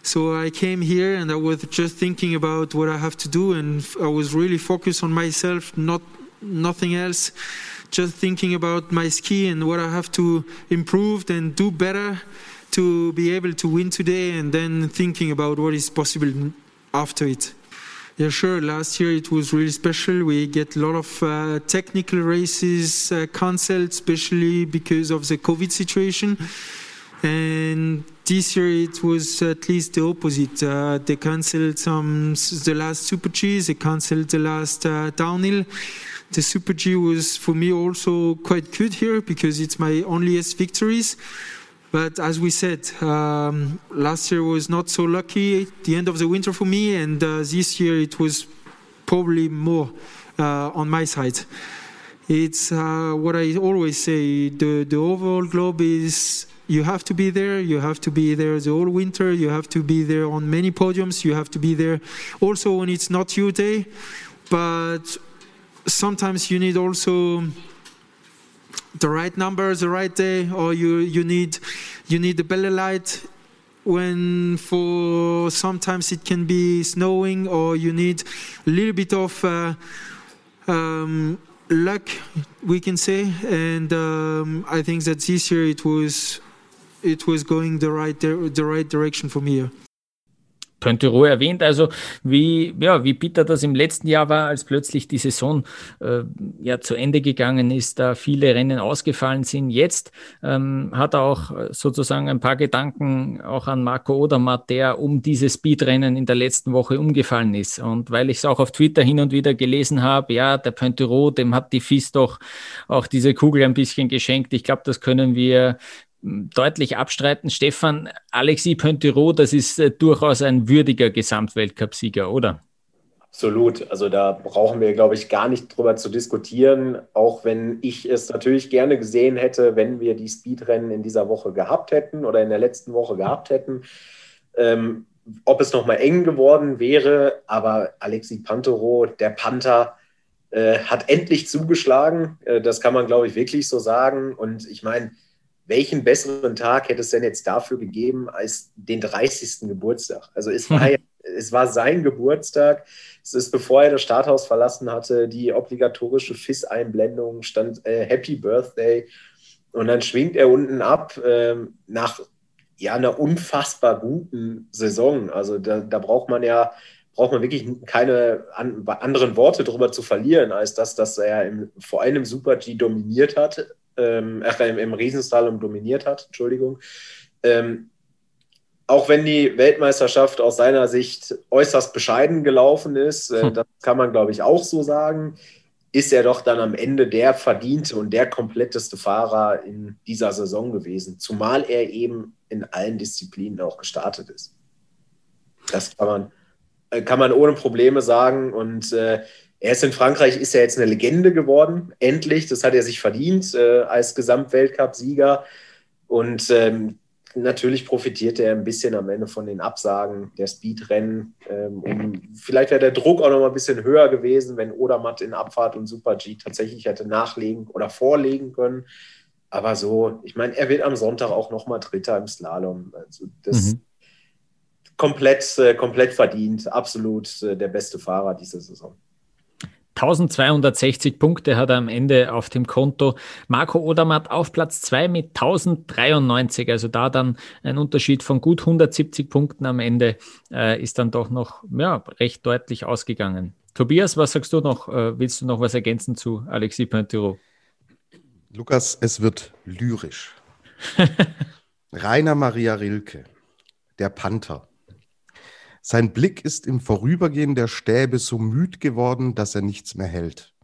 So I came here and I was just thinking about what I have to do, and I was really focused on myself, not nothing else. Just thinking about my ski and what I have to improve and do better to be able to win today, and then thinking about what is possible after it. Yeah, sure. Last year it was really special. We get a lot of uh, technical races uh, cancelled, especially because of the COVID situation. And this year it was at least the opposite. Uh, they cancelled some the last Super G, they cancelled the last uh, downhill. The Super G was for me also quite good here because it's my only S victories. But as we said, um, last year was not so lucky, the end of the winter for me, and uh, this year it was probably more uh, on my side. It's uh, what I always say the, the overall globe is you have to be there, you have to be there the whole winter, you have to be there on many podiums, you have to be there also when it's not your day, but sometimes you need also the right number, the right day, or you, you need you need the belly light when for sometimes it can be snowing, or you need a little bit of uh, um, luck, we can say. And um, I think that this year it was it was going the right the right direction from me. Pontero erwähnt, also wie, ja, wie bitter das im letzten Jahr war, als plötzlich die Saison äh, ja zu Ende gegangen ist, da viele Rennen ausgefallen sind. Jetzt ähm, hat er auch sozusagen ein paar Gedanken auch an Marco Odermatt, der um dieses Speedrennen in der letzten Woche umgefallen ist. Und weil ich es auch auf Twitter hin und wieder gelesen habe, ja, der Pontero, dem hat die FIS doch auch diese Kugel ein bisschen geschenkt. Ich glaube, das können wir deutlich abstreiten. Stefan, Alexis Pontero, das ist äh, durchaus ein würdiger Gesamtweltcupsieger, oder? Absolut. Also da brauchen wir, glaube ich, gar nicht drüber zu diskutieren, auch wenn ich es natürlich gerne gesehen hätte, wenn wir die Speedrennen in dieser Woche gehabt hätten oder in der letzten Woche gehabt hätten. Ähm, ob es nochmal eng geworden wäre, aber Alexis Pantero, der Panther, äh, hat endlich zugeschlagen. Äh, das kann man, glaube ich, wirklich so sagen. Und ich meine, welchen besseren Tag hätte es denn jetzt dafür gegeben als den 30. Geburtstag? Also es war, es war sein Geburtstag. Es ist, bevor er das Starthaus verlassen hatte, die obligatorische FIS-Einblendung stand äh, Happy Birthday. Und dann schwingt er unten ab äh, nach ja, einer unfassbar guten Saison. Also da, da braucht man ja braucht man wirklich keine an, anderen Worte darüber zu verlieren, als das, dass er im, vor allem im Super G dominiert hat, ähm, im, im Riesenslalom dominiert hat, Entschuldigung. Ähm, auch wenn die Weltmeisterschaft aus seiner Sicht äußerst bescheiden gelaufen ist, äh, hm. das kann man, glaube ich, auch so sagen, ist er doch dann am Ende der verdiente und der kompletteste Fahrer in dieser Saison gewesen, zumal er eben in allen Disziplinen auch gestartet ist. Das kann man, äh, kann man ohne Probleme sagen und äh, er ist in Frankreich, ist er jetzt eine Legende geworden, endlich. Das hat er sich verdient äh, als Gesamtweltcup-Sieger. Und ähm, natürlich profitiert er ein bisschen am Ende von den Absagen der Speedrennen. Ähm, vielleicht wäre der Druck auch noch mal ein bisschen höher gewesen, wenn Odermatt in Abfahrt und Super G tatsächlich hätte nachlegen oder vorlegen können. Aber so, ich meine, er wird am Sonntag auch noch mal Dritter im Slalom. Also das mhm. komplett, äh, komplett verdient. Absolut äh, der beste Fahrer dieser Saison. 1260 Punkte hat er am Ende auf dem Konto. Marco Odermatt auf Platz 2 mit 1093, also da dann ein Unterschied von gut 170 Punkten am Ende äh, ist dann doch noch ja, recht deutlich ausgegangen. Tobias, was sagst du noch? Äh, willst du noch was ergänzen zu Alexis Pointiro? Lukas, es wird lyrisch. Rainer Maria Rilke, der Panther. Sein Blick ist im Vorübergehen der Stäbe so müd geworden, dass er nichts mehr hält.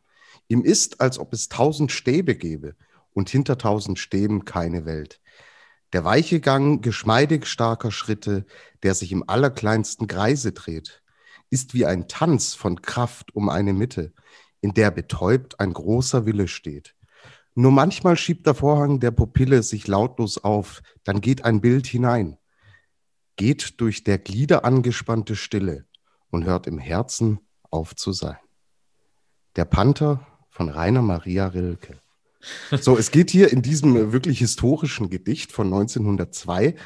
Ihm ist, als ob es tausend Stäbe gäbe und hinter tausend Stäben keine Welt. Der weiche Gang geschmeidig starker Schritte, der sich im allerkleinsten Kreise dreht, ist wie ein Tanz von Kraft um eine Mitte, in der betäubt ein großer Wille steht. Nur manchmal schiebt der Vorhang der Pupille sich lautlos auf, dann geht ein Bild hinein geht durch der Glieder angespannte Stille und hört im Herzen auf zu sein. Der Panther von Rainer Maria Rilke. So, es geht hier in diesem wirklich historischen Gedicht von 1902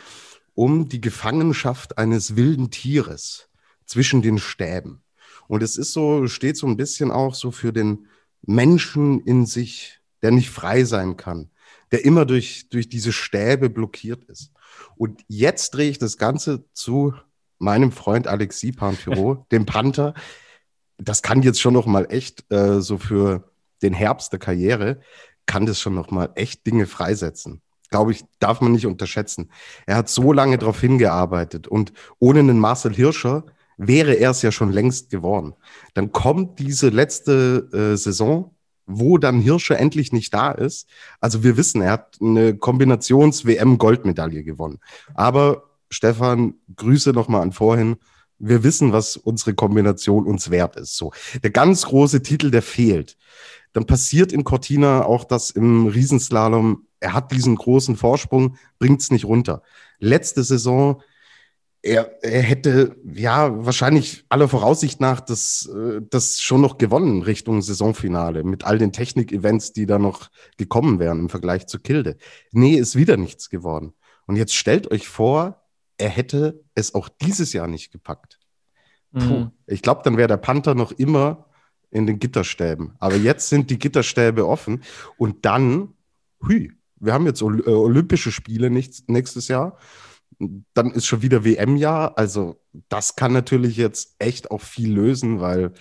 um die Gefangenschaft eines wilden Tieres zwischen den Stäben. Und es ist so, steht so ein bisschen auch so für den Menschen in sich, der nicht frei sein kann, der immer durch, durch diese Stäbe blockiert ist. Und jetzt drehe ich das Ganze zu meinem Freund Alexis Panthiro, dem Panther. Das kann jetzt schon noch mal echt äh, so für den Herbst der Karriere, kann das schon noch mal echt Dinge freisetzen. Glaube ich, darf man nicht unterschätzen. Er hat so lange darauf hingearbeitet und ohne einen Marcel Hirscher wäre er es ja schon längst geworden. Dann kommt diese letzte äh, Saison, wo dann Hirscher endlich nicht da ist. Also wir wissen, er hat eine Kombinations-WM-Goldmedaille gewonnen. Aber Stefan, Grüße nochmal an vorhin. Wir wissen, was unsere Kombination uns wert ist. So, der ganz große Titel, der fehlt. Dann passiert in Cortina auch das im Riesenslalom. Er hat diesen großen Vorsprung, bringt es nicht runter. Letzte Saison er, er hätte ja wahrscheinlich aller Voraussicht nach das, äh, das schon noch gewonnen Richtung Saisonfinale mit all den Technik-Events, die da noch gekommen wären im Vergleich zu Kilde. Nee, ist wieder nichts geworden. Und jetzt stellt euch vor, er hätte es auch dieses Jahr nicht gepackt. Puh, mhm. Ich glaube, dann wäre der Panther noch immer in den Gitterstäben. Aber jetzt sind die Gitterstäbe offen und dann, hui, wir haben jetzt äh, Olympische Spiele nächstes Jahr dann ist schon wieder WM-Jahr. Also das kann natürlich jetzt echt auch viel lösen, weil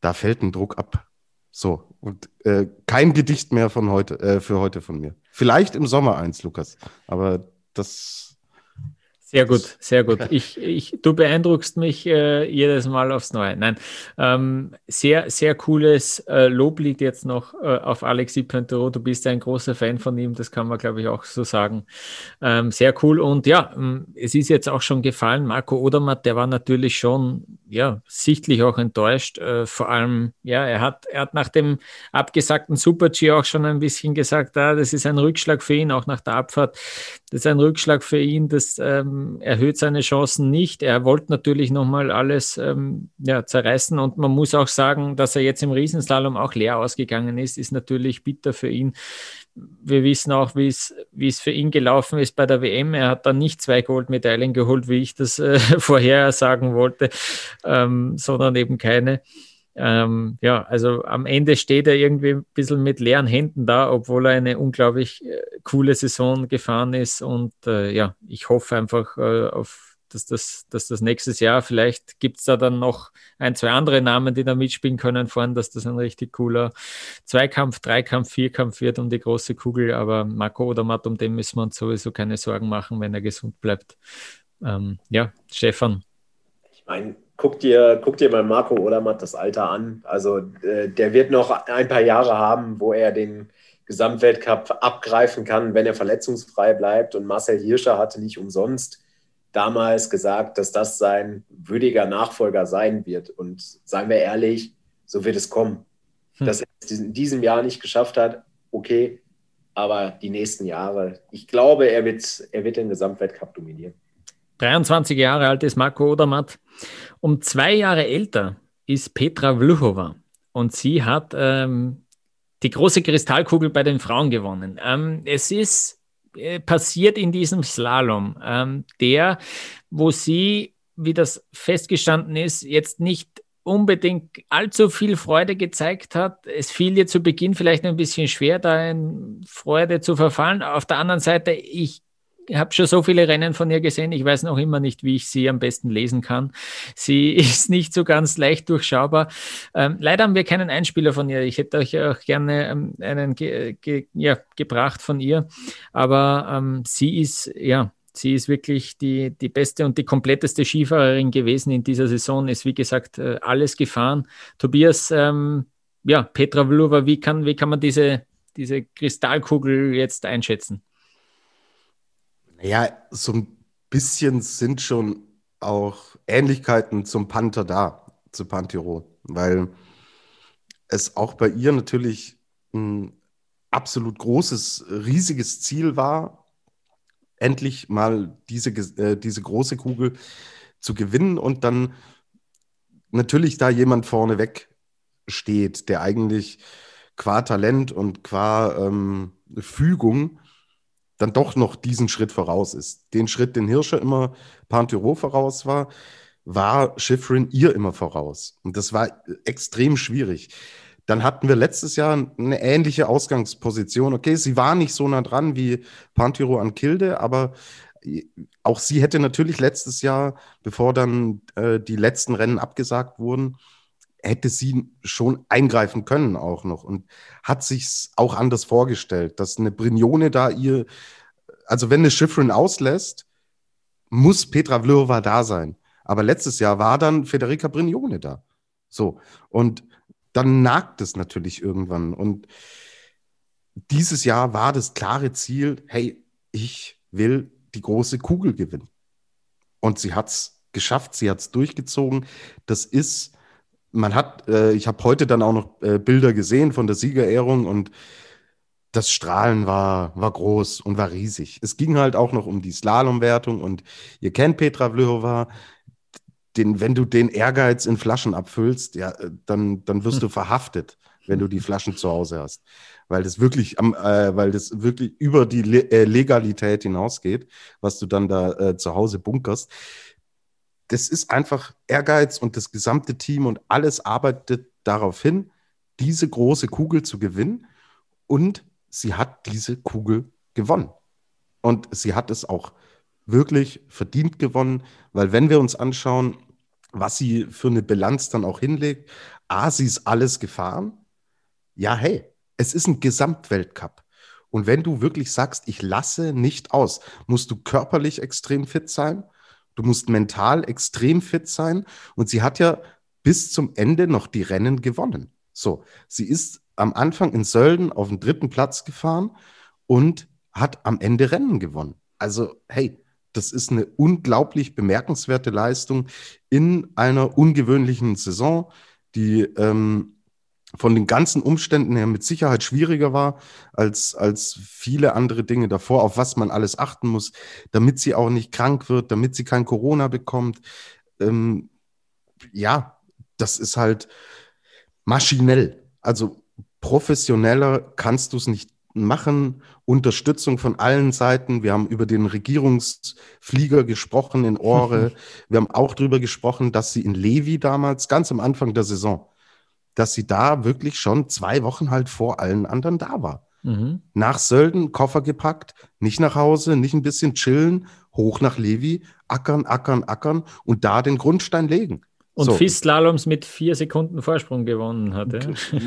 da fällt ein Druck ab. So, und äh, kein Gedicht mehr von heute, äh, für heute von mir. Vielleicht im Sommer eins, Lukas. Aber das sehr gut, sehr gut. Ich, ich, du beeindruckst mich äh, jedes Mal aufs Neue. Nein, ähm, sehr, sehr cooles äh, Lob liegt jetzt noch äh, auf Alexis Pentero. Du bist ein großer Fan von ihm, das kann man, glaube ich, auch so sagen. Ähm, sehr cool. Und ja, ähm, es ist jetzt auch schon gefallen, Marco Odermatt, der war natürlich schon ja, sichtlich auch enttäuscht. Äh, vor allem, ja, er hat, er hat nach dem abgesagten Super-G auch schon ein bisschen gesagt, ah, das ist ein Rückschlag für ihn, auch nach der Abfahrt. Das ist ein Rückschlag für ihn, das ähm, erhöht seine Chancen nicht. Er wollte natürlich nochmal alles ähm, ja, zerreißen und man muss auch sagen, dass er jetzt im Riesenslalom auch leer ausgegangen ist, ist natürlich bitter für ihn. Wir wissen auch, wie es für ihn gelaufen ist bei der WM. Er hat dann nicht zwei Goldmedaillen geholt, wie ich das äh, vorher sagen wollte, ähm, sondern eben keine. Ähm, ja, also am Ende steht er irgendwie ein bisschen mit leeren Händen da, obwohl er eine unglaublich äh, coole Saison gefahren ist. Und äh, ja, ich hoffe einfach äh, auf dass das, dass das nächstes Jahr, vielleicht gibt es da dann noch ein, zwei andere Namen, die da mitspielen können vorhin, dass das ein richtig cooler Zweikampf, Dreikampf, Vierkampf wird um die große Kugel. Aber Marco oder Matt, um den müssen wir uns sowieso keine Sorgen machen, wenn er gesund bleibt. Ähm, ja, Stefan. Ich meine, guck dir, guck dir mal Marco Odermatt das Alter an. Also äh, der wird noch ein paar Jahre haben, wo er den Gesamtweltcup abgreifen kann, wenn er verletzungsfrei bleibt. Und Marcel Hirscher hatte nicht umsonst damals gesagt, dass das sein würdiger Nachfolger sein wird. Und seien wir ehrlich, so wird es kommen. Hm. Dass er es in diesem Jahr nicht geschafft hat, okay, aber die nächsten Jahre, ich glaube, er wird, er wird den Gesamtweltcup dominieren. 23 Jahre alt ist Marco Odermatt. Um zwei Jahre älter ist Petra Vluhova und sie hat ähm, die große Kristallkugel bei den Frauen gewonnen. Ähm, es ist äh, passiert in diesem Slalom, ähm, der, wo sie, wie das festgestanden ist, jetzt nicht unbedingt allzu viel Freude gezeigt hat. Es fiel ihr zu Beginn vielleicht ein bisschen schwer, da in Freude zu verfallen. Auf der anderen Seite, ich habe schon so viele Rennen von ihr gesehen. Ich weiß noch immer nicht, wie ich sie am besten lesen kann. Sie ist nicht so ganz leicht durchschaubar. Ähm, leider haben wir keinen Einspieler von ihr. Ich hätte euch auch gerne ähm, einen ge ge ja, gebracht von ihr. Aber ähm, sie ist, ja, sie ist wirklich die, die beste und die kompletteste Skifahrerin gewesen in dieser Saison. Ist, wie gesagt, äh, alles gefahren. Tobias, ähm, ja, Petra Vlova, wie kann, wie kann man diese, diese Kristallkugel jetzt einschätzen? Ja, so ein bisschen sind schon auch Ähnlichkeiten zum Panther da, zu Pantero, weil es auch bei ihr natürlich ein absolut großes, riesiges Ziel war, endlich mal diese, äh, diese große Kugel zu gewinnen und dann natürlich da jemand vorneweg steht, der eigentlich qua Talent und qua ähm, Fügung dann doch noch diesen Schritt voraus ist. Den Schritt, den Hirscher immer Pantyro voraus war, war Schifrin ihr immer voraus. Und das war extrem schwierig. Dann hatten wir letztes Jahr eine ähnliche Ausgangsposition. Okay, sie war nicht so nah dran wie Pantyro an Kilde, aber auch sie hätte natürlich letztes Jahr, bevor dann äh, die letzten Rennen abgesagt wurden, hätte sie schon eingreifen können auch noch und hat sich auch anders vorgestellt, dass eine Brignone da ihr, also wenn eine Schifrin auslässt, muss Petra Vlhova da sein. Aber letztes Jahr war dann Federica Brignone da. So. Und dann nagt es natürlich irgendwann. Und dieses Jahr war das klare Ziel, hey, ich will die große Kugel gewinnen. Und sie hat es geschafft, sie hat es durchgezogen. Das ist, man hat, äh, ich habe heute dann auch noch äh, Bilder gesehen von der Siegerehrung und das Strahlen war, war groß und war riesig. Es ging halt auch noch um die Slalomwertung und ihr kennt Petra Vlhova, den, wenn du den Ehrgeiz in Flaschen abfüllst, ja, äh, dann, dann wirst hm. du verhaftet, wenn du die Flaschen zu Hause hast weil das wirklich am, äh, weil das wirklich über die Le äh, Legalität hinausgeht, was du dann da äh, zu Hause bunkerst. Das ist einfach Ehrgeiz und das gesamte Team und alles arbeitet darauf hin, diese große Kugel zu gewinnen. Und sie hat diese Kugel gewonnen. Und sie hat es auch wirklich verdient gewonnen, weil wenn wir uns anschauen, was sie für eine Bilanz dann auch hinlegt, A, sie ist alles gefahren. Ja, hey, es ist ein Gesamtweltcup. Und wenn du wirklich sagst, ich lasse nicht aus, musst du körperlich extrem fit sein, du musst mental extrem fit sein. Und sie hat ja bis zum Ende noch die Rennen gewonnen. So, sie ist am Anfang in Sölden auf den dritten Platz gefahren und hat am Ende Rennen gewonnen. Also, hey, das ist eine unglaublich bemerkenswerte Leistung in einer ungewöhnlichen Saison, die ähm, von den ganzen Umständen her mit Sicherheit schwieriger war als, als viele andere Dinge davor, auf was man alles achten muss, damit sie auch nicht krank wird, damit sie kein Corona bekommt. Ähm, ja, das ist halt maschinell. Also professioneller kannst du es nicht machen. Unterstützung von allen Seiten. Wir haben über den Regierungsflieger gesprochen in Ohre. Wir haben auch darüber gesprochen, dass sie in Levi damals, ganz am Anfang der Saison, dass sie da wirklich schon zwei Wochen halt vor allen anderen da war. Mhm. Nach Sölden, Koffer gepackt, nicht nach Hause, nicht ein bisschen chillen, hoch nach Levi, ackern, ackern, ackern und da den Grundstein legen. Und so. Slaloms mit vier Sekunden Vorsprung gewonnen hatte.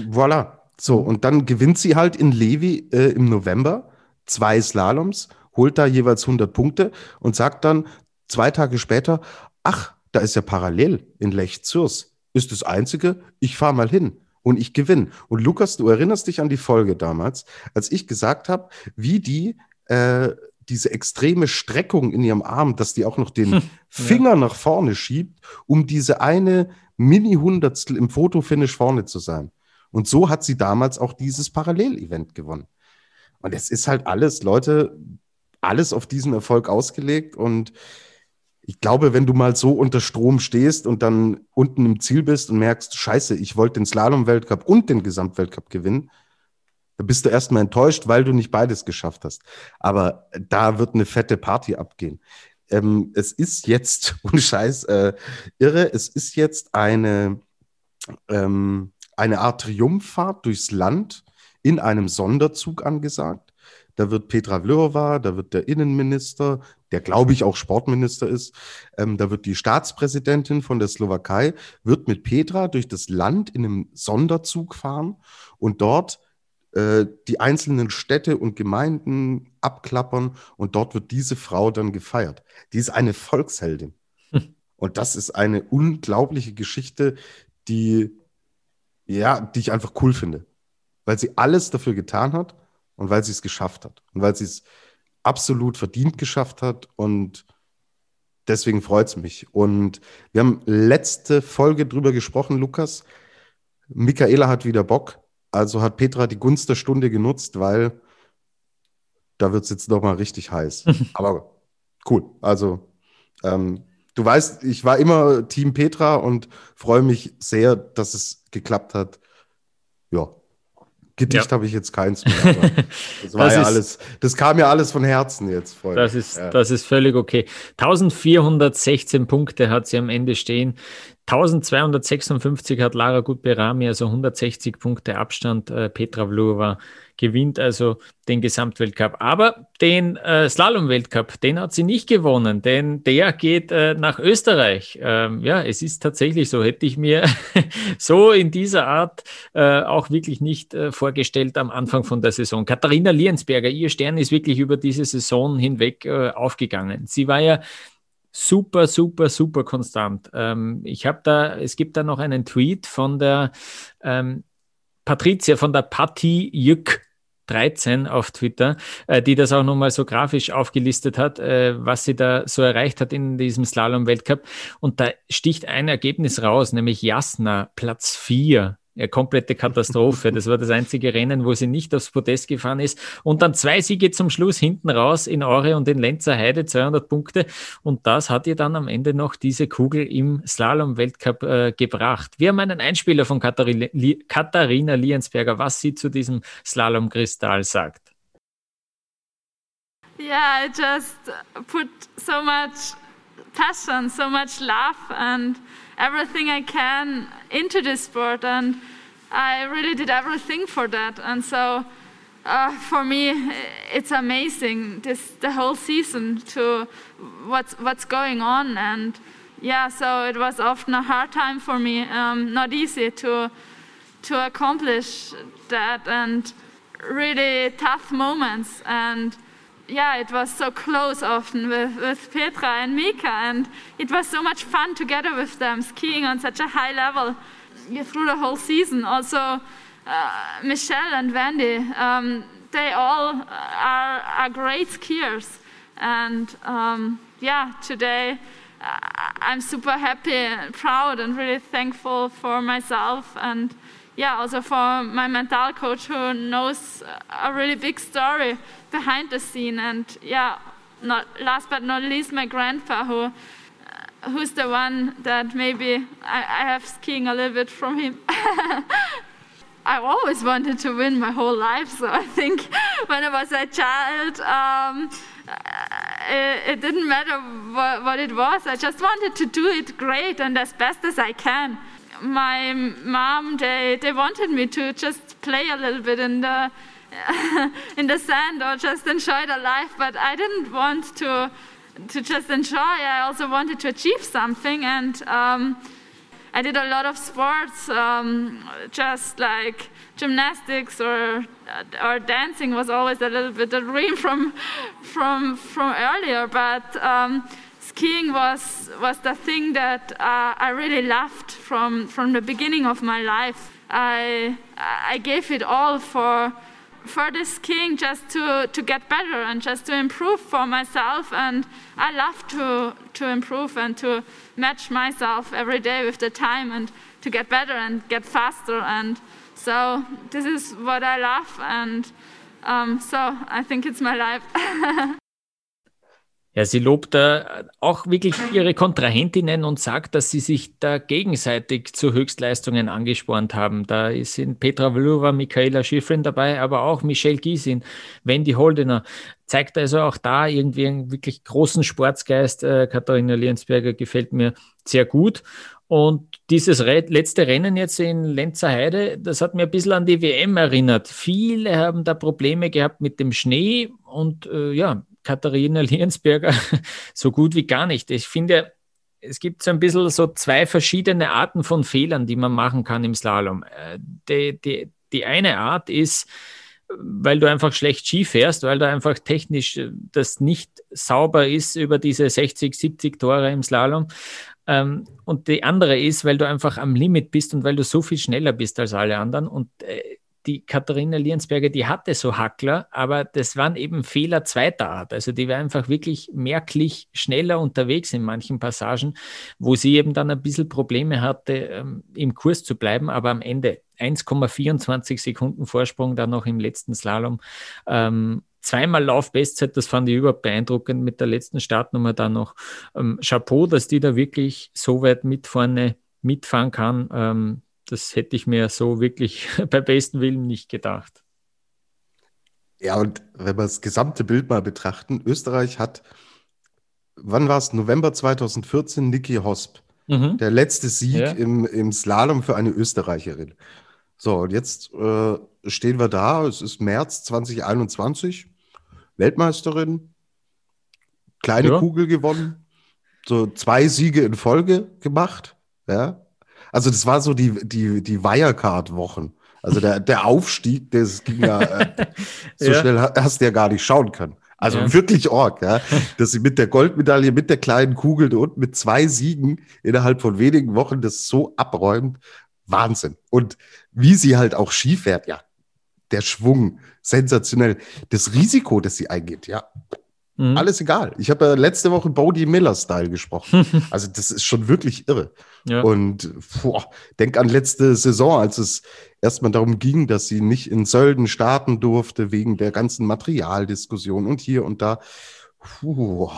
Voilà. So, und dann gewinnt sie halt in Levi äh, im November zwei Slaloms, holt da jeweils 100 Punkte und sagt dann zwei Tage später, ach, da ist ja parallel in Lech Zürs ist das Einzige, ich fahre mal hin und ich gewinne. Und Lukas, du erinnerst dich an die Folge damals, als ich gesagt habe, wie die äh, diese extreme Streckung in ihrem Arm, dass die auch noch den Finger ja. nach vorne schiebt, um diese eine Mini-Hundertstel im Fotofinish vorne zu sein. Und so hat sie damals auch dieses Parallelevent gewonnen. Und es ist halt alles, Leute, alles auf diesen Erfolg ausgelegt und ich glaube, wenn du mal so unter Strom stehst und dann unten im Ziel bist und merkst, scheiße, ich wollte den Slalom-Weltcup und den Gesamtweltcup gewinnen, da bist du erstmal enttäuscht, weil du nicht beides geschafft hast. Aber da wird eine fette Party abgehen. Ähm, es ist jetzt, ohne Scheiß, äh, irre, es ist jetzt eine, ähm, eine Art Triumphfahrt durchs Land in einem Sonderzug angesagt. Da wird Petra Vlhova, da wird der Innenminister, der glaube ich auch Sportminister ist, ähm, da wird die Staatspräsidentin von der Slowakei, wird mit Petra durch das Land in einem Sonderzug fahren und dort äh, die einzelnen Städte und Gemeinden abklappern und dort wird diese Frau dann gefeiert. Die ist eine Volksheldin. Hm. Und das ist eine unglaubliche Geschichte, die, ja, die ich einfach cool finde. Weil sie alles dafür getan hat und weil sie es geschafft hat und weil sie es absolut verdient geschafft hat und deswegen freut es mich. Und wir haben letzte Folge drüber gesprochen, Lukas. Michaela hat wieder Bock, also hat Petra die Gunst der Stunde genutzt, weil da wird es jetzt noch mal richtig heiß. Aber cool. Also ähm, du weißt, ich war immer Team Petra und freue mich sehr, dass es geklappt hat. Ja, Gedicht ja. habe ich jetzt keins mehr. das war das ja ist, alles, das kam ja alles von Herzen jetzt vorher. Das ist, ja. das ist völlig okay. 1416 Punkte hat sie am Ende stehen. 1256 hat Lara Gutberami, also 160 Punkte Abstand. Äh, Petra Vlhova gewinnt also den Gesamtweltcup. Aber den äh, Slalom-Weltcup, den hat sie nicht gewonnen, denn der geht äh, nach Österreich. Ähm, ja, es ist tatsächlich so. Hätte ich mir so in dieser Art äh, auch wirklich nicht äh, vorgestellt am Anfang von der Saison. Katharina Liensberger, ihr Stern ist wirklich über diese Saison hinweg äh, aufgegangen. Sie war ja super, super, super konstant. Ähm, ich habe da, es gibt da noch einen Tweet von der ähm, Patricia von der Patti Jück 13 auf Twitter, äh, die das auch nochmal so grafisch aufgelistet hat, äh, was sie da so erreicht hat in diesem Slalom-Weltcup. Und da sticht ein Ergebnis raus, nämlich Jasna, Platz 4 ja, komplette Katastrophe. Das war das einzige Rennen, wo sie nicht aufs Podest gefahren ist. Und dann zwei Siege zum Schluss hinten raus in Aure und in Lenzer Heide, 200 Punkte. Und das hat ihr dann am Ende noch diese Kugel im Slalom-Weltcup äh, gebracht. Wir haben einen Einspieler von Katharina, Katharina Liensberger, was sie zu diesem Slalom-Kristall sagt. Yeah, I just put so much passion, so much love and everything I can into this sport, and I really did everything for that. And so, uh, for me, it's amazing this the whole season to what's what's going on, and yeah, so it was often a hard time for me, um, not easy to to accomplish that, and really tough moments and yeah, it was so close often with, with Petra and Mika, and it was so much fun together with them, skiing on such a high level through the whole season. Also, uh, Michelle and Wendy, um, they all are, are, great skiers. And um, yeah, today uh, I'm super happy and proud and really thankful for myself and yeah, also for my mental coach who knows a really big story behind the scene. And yeah, not last but not least, my grandpa who uh, who's the one that maybe I, I have skiing a little bit from him. I always wanted to win my whole life, so I think when I was a child, um, it, it, didn't matter what, what it was. I just wanted to do it great and as best as I can my mom they they wanted me to just play a little bit in the in the sand or just enjoy the life but i didn't want to to just enjoy. I also wanted to achieve something and um, i did a lot of sports um, just like gymnastics or or dancing was always a little bit a dream from from from earlier but um, skiing was was the thing that uh, I really loved from from the beginning of my life. I I gave it all for for the skiing just to to get better and just to improve for myself and I love to to improve and to match myself every day with the time and to get better and get faster and so this is what I love and um, so I think it's my life. Ja, sie lobt da auch wirklich ihre Kontrahentinnen und sagt, dass sie sich da gegenseitig zu Höchstleistungen angespornt haben. Da sind Petra Vlhova, Michaela Schifrin dabei, aber auch Michelle Giesin, Wendy Holdener. Zeigt also auch da irgendwie einen wirklich großen Sportsgeist. Äh, Katharina Liensberger gefällt mir sehr gut. Und dieses letzte Rennen jetzt in Lenzer Heide, das hat mir ein bisschen an die WM erinnert. Viele haben da Probleme gehabt mit dem Schnee und äh, ja, Katharina Liensberger so gut wie gar nicht. Ich finde, es gibt so ein bisschen so zwei verschiedene Arten von Fehlern, die man machen kann im Slalom. Äh, die, die, die eine Art ist, weil du einfach schlecht Ski fährst, weil du einfach technisch äh, das nicht sauber ist über diese 60, 70 Tore im Slalom. Ähm, und die andere ist, weil du einfach am Limit bist und weil du so viel schneller bist als alle anderen. Und äh, die Katharina Liensberger, die hatte so Hackler, aber das waren eben Fehler zweiter Art. Also die war einfach wirklich merklich schneller unterwegs in manchen Passagen, wo sie eben dann ein bisschen Probleme hatte, ähm, im Kurs zu bleiben, aber am Ende 1,24 Sekunden Vorsprung dann noch im letzten Slalom. Ähm, zweimal Laufbestzeit, das fand ich überhaupt beeindruckend mit der letzten Startnummer dann noch. Ähm, Chapeau, dass die da wirklich so weit mit vorne mitfahren kann. Ähm, das hätte ich mir so wirklich bei besten Willen nicht gedacht. Ja, und wenn wir das gesamte Bild mal betrachten, Österreich hat, wann war es? November 2014, Niki Hosp. Mhm. Der letzte Sieg ja. im, im Slalom für eine Österreicherin. So, und jetzt äh, stehen wir da, es ist März 2021, Weltmeisterin, kleine ja. Kugel gewonnen, so zwei Siege in Folge gemacht, ja. Also das war so die, die, die Wirecard-Wochen. Also der, der Aufstieg, das ging ja, äh, so ja. schnell hast du ja gar nicht schauen können. Also ja. wirklich Org, ja. Dass sie mit der Goldmedaille, mit der kleinen Kugel und mit zwei Siegen innerhalb von wenigen Wochen das so abräumt. Wahnsinn. Und wie sie halt auch Ski fährt, ja. Der Schwung, sensationell. Das Risiko, das sie eingeht, ja. Mhm. Alles egal. Ich habe ja letzte Woche Bodie Miller-Style gesprochen. also das ist schon wirklich irre. Ja. Und boah, denk an letzte Saison, als es erstmal darum ging, dass sie nicht in Sölden starten durfte, wegen der ganzen Materialdiskussion und hier und da. Puh,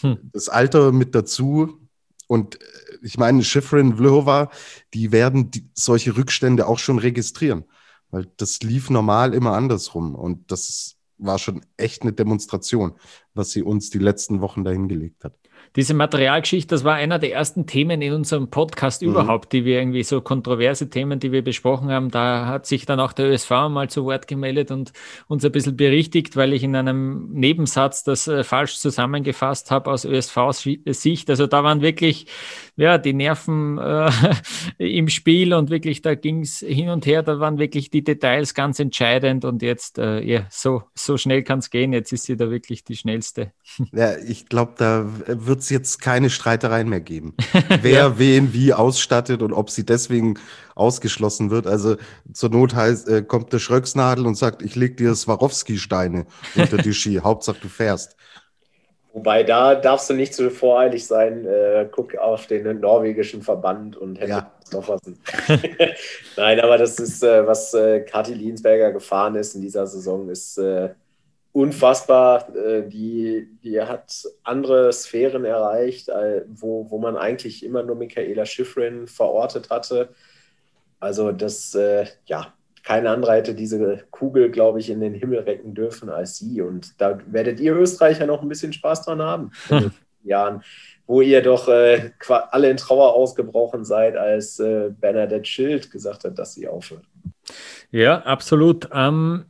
hm. Das Alter mit dazu. Und äh, ich meine, Schifrin, Vlhova, die werden die, solche Rückstände auch schon registrieren. Weil das lief normal immer andersrum. Und das war schon echt eine Demonstration, was sie uns die letzten Wochen dahingelegt hat. Diese Materialgeschichte, das war einer der ersten Themen in unserem Podcast mhm. überhaupt, die wir irgendwie so kontroverse Themen, die wir besprochen haben. Da hat sich dann auch der ÖSV mal zu Wort gemeldet und uns ein bisschen berichtigt, weil ich in einem Nebensatz das äh, falsch zusammengefasst habe aus ÖSV-Sicht. Also da waren wirklich ja, die Nerven äh, im Spiel und wirklich, da ging es hin und her, da waren wirklich die Details ganz entscheidend und jetzt, äh, ja, so, so schnell kann es gehen. Jetzt ist sie da wirklich die schnellste. Ja, ich glaube, da wird es jetzt keine Streitereien mehr geben. Wer ja. wen wie ausstattet und ob sie deswegen ausgeschlossen wird. Also zur Not heißt, äh, kommt der Schröcksnadel und sagt, ich leg dir Swarovski-Steine unter die Ski. Hauptsache du fährst. Wobei da darfst du nicht zu voreilig sein. Äh, guck auf den norwegischen Verband und hätte ja. noch was. Nein, aber das ist, äh, was äh, Kati Liensberger gefahren ist in dieser Saison, ist äh, unfassbar. Äh, die, die hat andere Sphären erreicht, äh, wo, wo man eigentlich immer nur Michaela Schifrin verortet hatte. Also das, äh, ja, kein anderer hätte diese Kugel, glaube ich, in den Himmel recken dürfen als sie. Und da werdet ihr Österreicher noch ein bisschen Spaß dran haben in den Jahren, wo ihr doch äh, alle in Trauer ausgebrochen seid, als äh, Bernadette Schild gesagt hat, dass sie aufhört. Ja, absolut. Ähm,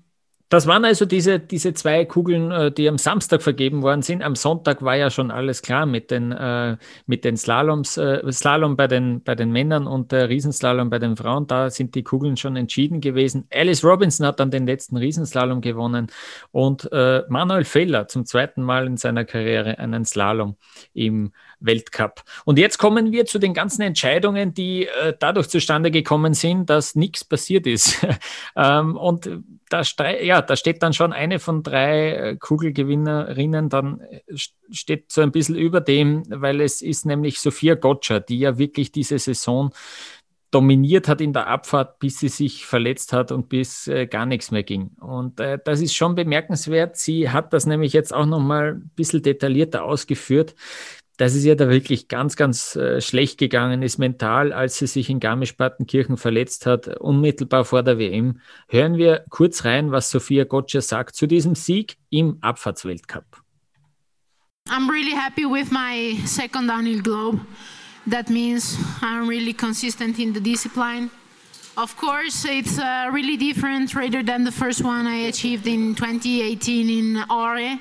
das waren also diese, diese zwei Kugeln, äh, die am Samstag vergeben worden sind. Am Sonntag war ja schon alles klar mit den, äh, mit den Slaloms, äh, Slalom bei den, bei den Männern und der Riesenslalom bei den Frauen. Da sind die Kugeln schon entschieden gewesen. Alice Robinson hat dann den letzten Riesenslalom gewonnen und äh, Manuel Feller zum zweiten Mal in seiner Karriere einen Slalom im Weltcup. Und jetzt kommen wir zu den ganzen Entscheidungen, die äh, dadurch zustande gekommen sind, dass nichts passiert ist. ähm, und da, ja, da steht dann schon eine von drei äh, Kugelgewinnerinnen, dann äh, steht so ein bisschen über dem, weil es ist nämlich Sophia Gotcha, die ja wirklich diese Saison dominiert hat in der Abfahrt, bis sie sich verletzt hat und bis äh, gar nichts mehr ging. Und äh, das ist schon bemerkenswert. Sie hat das nämlich jetzt auch noch mal ein bisschen detaillierter ausgeführt dass es ihr da wirklich ganz, ganz äh, schlecht gegangen ist mental, als sie sich in Garmisch-Partenkirchen verletzt hat, unmittelbar vor der WM. Hören wir kurz rein, was Sophia Gotcha sagt zu diesem Sieg im Abfahrtsweltcup. I'm really happy with my second downhill globe. That means I'm really consistent in the discipline. Of course, it's uh, really different rather than the first one I achieved in 2018 in Ore.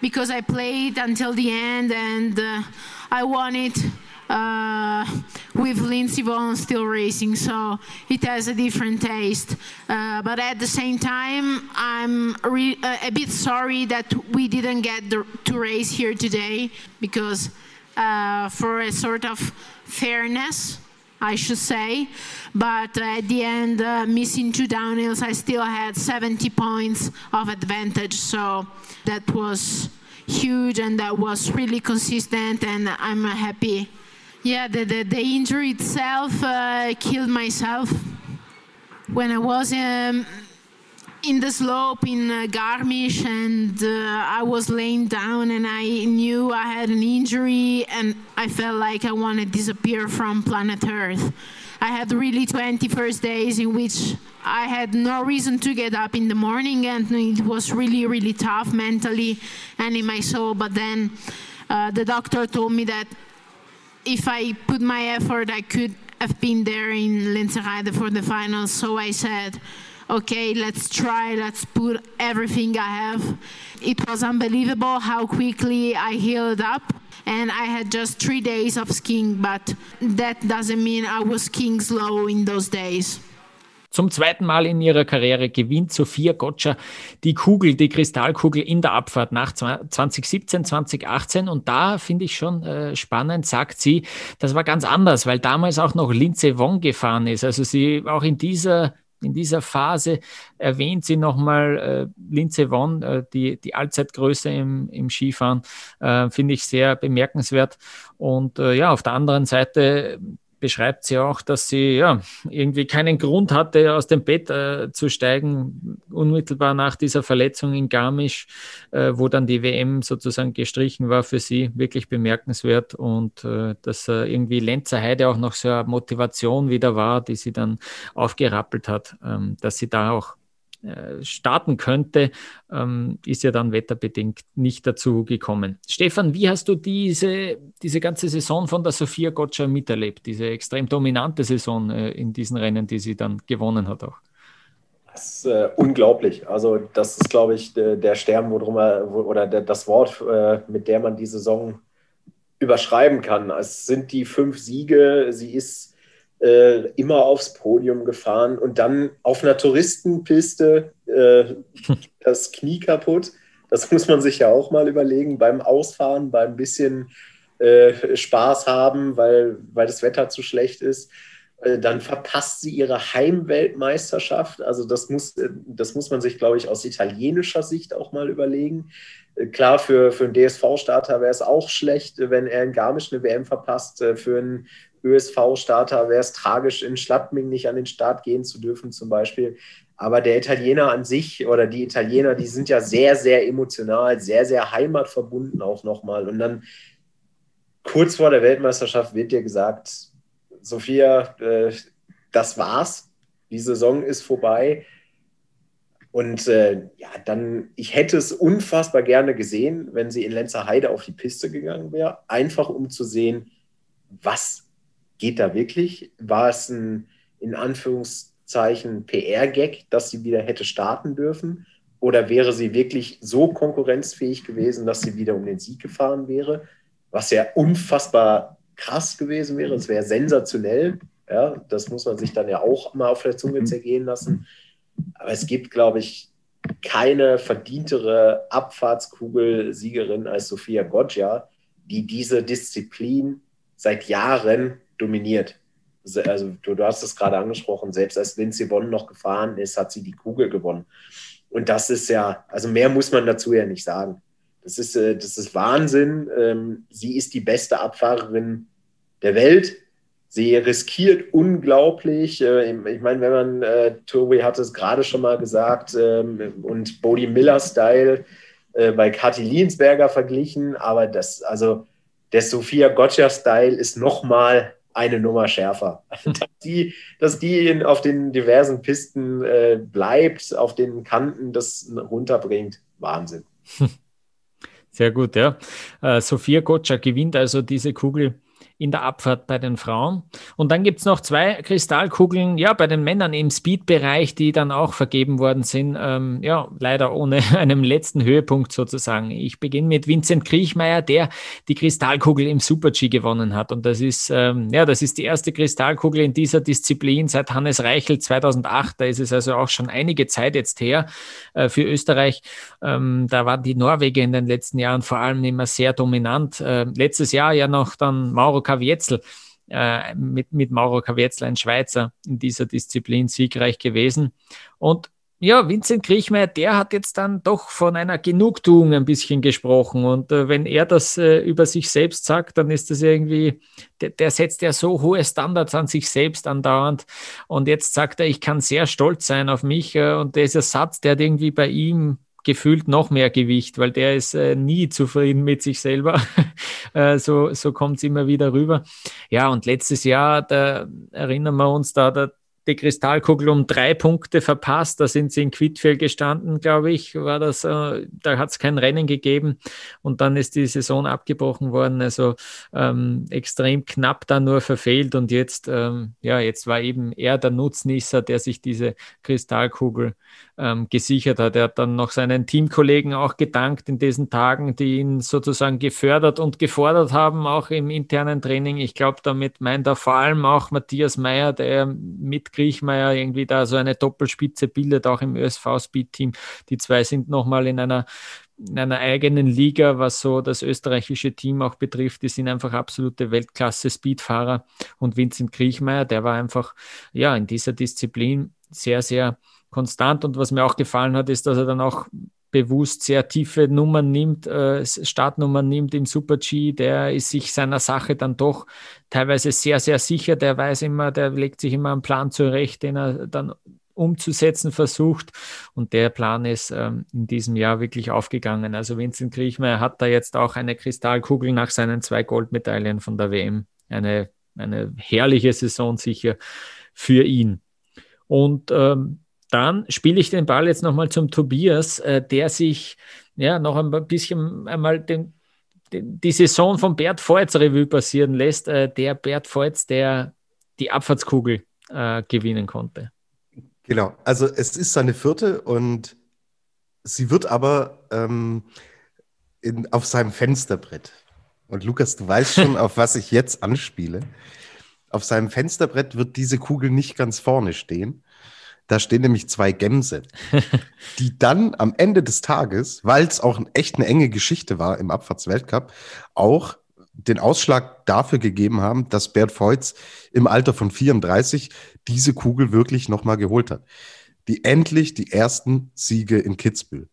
Because I played until the end and uh, I won it uh, with Lindsey Vonn still racing, so it has a different taste. Uh, but at the same time, I'm re- uh, a bit sorry that we didn't get the, to race here today because uh, for a sort of fairness, I should say. But at the end, uh, missing two downhills, I still had 70 points of advantage. So that was huge and that was really consistent, and I'm happy. Yeah, the, the, the injury itself uh, killed myself. When I was um, in the slope in uh, Garmisch and uh, I was laying down and I knew I had an injury and I felt like I wanted to disappear from planet Earth. I had really 20 first days in which I had no reason to get up in the morning, and it was really, really tough mentally and in my soul. But then uh, the doctor told me that if I put my effort, I could have been there in Lenzerheide for the finals. So I said, okay, let's try, let's put everything I have. It was unbelievable how quickly I healed up. And I had just three days of skiing, but that doesn't mean I was skiing slow in those days. Zum zweiten Mal in ihrer Karriere gewinnt Sophia Gotcha die Kugel, die Kristallkugel in der Abfahrt nach 2017, 2018. Und da finde ich schon äh, spannend, sagt sie, das war ganz anders, weil damals auch noch Linze Wong gefahren ist. Also sie auch in dieser in dieser Phase erwähnt sie nochmal äh, Linze Won, äh, die, die Allzeitgröße im, im Skifahren, äh, finde ich sehr bemerkenswert. Und äh, ja, auf der anderen Seite beschreibt sie auch, dass sie ja irgendwie keinen Grund hatte, aus dem Bett äh, zu steigen, unmittelbar nach dieser Verletzung in Garmisch, äh, wo dann die WM sozusagen gestrichen war für sie, wirklich bemerkenswert. Und äh, dass irgendwie Lenzer Heide auch noch so eine Motivation wieder war, die sie dann aufgerappelt hat, ähm, dass sie da auch äh, starten könnte, ähm, ist ja dann wetterbedingt nicht dazu gekommen. Stefan, wie hast du diese, diese ganze Saison von der Sophia Gotcha miterlebt, diese extrem dominante Saison äh, in diesen Rennen, die sie dann gewonnen hat auch? Das ist äh, unglaublich. Also das ist, glaube ich, der, der Stern, worum er, oder der, das Wort, äh, mit der man die Saison überschreiben kann. Es sind die fünf Siege. Sie ist äh, immer aufs Podium gefahren und dann auf einer Touristenpiste äh, das Knie kaputt. Das muss man sich ja auch mal überlegen beim Ausfahren, beim bisschen äh, Spaß haben, weil, weil das Wetter zu schlecht ist. Äh, dann verpasst sie ihre Heimweltmeisterschaft. Also das muss, äh, das muss man sich, glaube ich, aus italienischer Sicht auch mal überlegen. Äh, klar, für, für einen DSV-Starter wäre es auch schlecht, wenn er in Garmisch eine WM verpasst. Für einen ÖSV-Starter wäre es tragisch, in Schladming nicht an den Start gehen zu dürfen, zum Beispiel. Aber der Italiener an sich oder die Italiener, die sind ja sehr, sehr emotional, sehr, sehr heimatverbunden auch nochmal. Und dann kurz vor der Weltmeisterschaft wird dir gesagt, Sophia, äh, das war's. Die Saison ist vorbei. Und äh, ja, dann, ich hätte es unfassbar gerne gesehen, wenn sie in Lenzerheide auf die Piste gegangen wäre, einfach um zu sehen, was geht da wirklich? War es ein, in Anführungszeichen, PR-Gag, dass sie wieder hätte starten dürfen? Oder wäre sie wirklich so konkurrenzfähig gewesen, dass sie wieder um den Sieg gefahren wäre? Was ja unfassbar krass gewesen wäre. Es wäre sensationell. Ja, das muss man sich dann ja auch mal auf der Zunge mhm. zergehen lassen. Aber es gibt, glaube ich, keine verdientere Abfahrtskugel-Siegerin als Sophia Goggia, die diese Disziplin seit Jahren dominiert. Also du, du hast es gerade angesprochen, selbst als Lindsay Bonn noch gefahren ist, hat sie die Kugel gewonnen. Und das ist ja, also mehr muss man dazu ja nicht sagen. Das ist, äh, das ist Wahnsinn. Ähm, sie ist die beste Abfahrerin der Welt. Sie riskiert unglaublich. Äh, ich meine, wenn man, äh, Tobi hat es gerade schon mal gesagt, ähm, und Bodie Miller-Style bei Kathi Liensberger verglichen, aber das, also der Sophia Gotcha-Style ist nochmal eine Nummer schärfer. dass die, dass die in, auf den diversen Pisten äh, bleibt, auf den Kanten das runterbringt. Wahnsinn. Sehr gut, ja. Äh, Sophia Gotcha gewinnt also diese Kugel in der Abfahrt bei den Frauen. Und dann gibt es noch zwei Kristallkugeln, ja, bei den Männern im Speed-Bereich, die dann auch vergeben worden sind. Ähm, ja, leider ohne einen letzten Höhepunkt sozusagen. Ich beginne mit Vincent Kriechmeier, der die Kristallkugel im Super-G gewonnen hat. Und das ist, ähm, ja, das ist die erste Kristallkugel in dieser Disziplin seit Hannes Reichel 2008. Da ist es also auch schon einige Zeit jetzt her äh, für Österreich. Ähm, da waren die Norweger in den letzten Jahren vor allem immer sehr dominant. Äh, letztes Jahr ja noch dann Mauro Kavietzel, äh, mit, mit Mauro Kavietzel, ein Schweizer, in dieser Disziplin siegreich gewesen. Und ja, Vincent Kriechmeier, der hat jetzt dann doch von einer Genugtuung ein bisschen gesprochen. Und äh, wenn er das äh, über sich selbst sagt, dann ist das irgendwie, der, der, setzt ja so hohe Standards an sich selbst andauernd. Und jetzt sagt er, ich kann sehr stolz sein auf mich. Äh, und dieser Satz, der hat irgendwie bei ihm gefühlt noch mehr Gewicht, weil der ist äh, nie zufrieden mit sich selber. äh, so so kommt es immer wieder rüber. Ja, und letztes Jahr, da erinnern wir uns da, da die Kristallkugel um drei Punkte verpasst. Da sind sie in Quidfield gestanden, glaube ich. War das, äh, da hat es kein Rennen gegeben und dann ist die Saison abgebrochen worden. Also ähm, extrem knapp da nur verfehlt und jetzt, ähm, ja, jetzt war eben er der Nutznießer, der sich diese Kristallkugel ähm, gesichert hat. Er hat dann noch seinen Teamkollegen auch gedankt in diesen Tagen, die ihn sozusagen gefördert und gefordert haben, auch im internen Training. Ich glaube, damit meint er vor allem auch Matthias Meyer, der mit Griechmeier irgendwie da so eine Doppelspitze bildet, auch im ÖSV-Speed-Team. Die zwei sind nochmal in einer in einer eigenen Liga, was so das österreichische Team auch betrifft. Die sind einfach absolute Weltklasse-Speedfahrer. Und Vincent Griechmeier, der war einfach ja in dieser Disziplin sehr, sehr konstant. Und was mir auch gefallen hat, ist, dass er dann auch bewusst sehr tiefe Nummern nimmt, äh, Startnummern nimmt im Super G, der ist sich seiner Sache dann doch teilweise sehr, sehr sicher. Der weiß immer, der legt sich immer einen Plan zurecht, den er dann umzusetzen versucht. Und der Plan ist ähm, in diesem Jahr wirklich aufgegangen. Also Vincent Kriechmeier hat da jetzt auch eine Kristallkugel nach seinen zwei Goldmedaillen von der WM. Eine, eine herrliche Saison sicher für ihn. Und ähm, dann spiele ich den Ball jetzt nochmal zum Tobias, äh, der sich ja noch ein bisschen einmal den, den, die Saison von Bert Voits Revue passieren lässt. Äh, der Bert Voits, der die Abfahrtskugel äh, gewinnen konnte. Genau, also es ist seine vierte und sie wird aber ähm, in, auf seinem Fensterbrett. Und Lukas, du weißt schon, auf was ich jetzt anspiele. Auf seinem Fensterbrett wird diese Kugel nicht ganz vorne stehen, da stehen nämlich zwei Gämse, die dann am Ende des Tages, weil es auch echt eine enge Geschichte war im Abfahrtsweltcup, auch den Ausschlag dafür gegeben haben, dass Bert Feutz im Alter von 34 diese Kugel wirklich nochmal geholt hat. Die endlich die ersten Siege in Kitzbühel.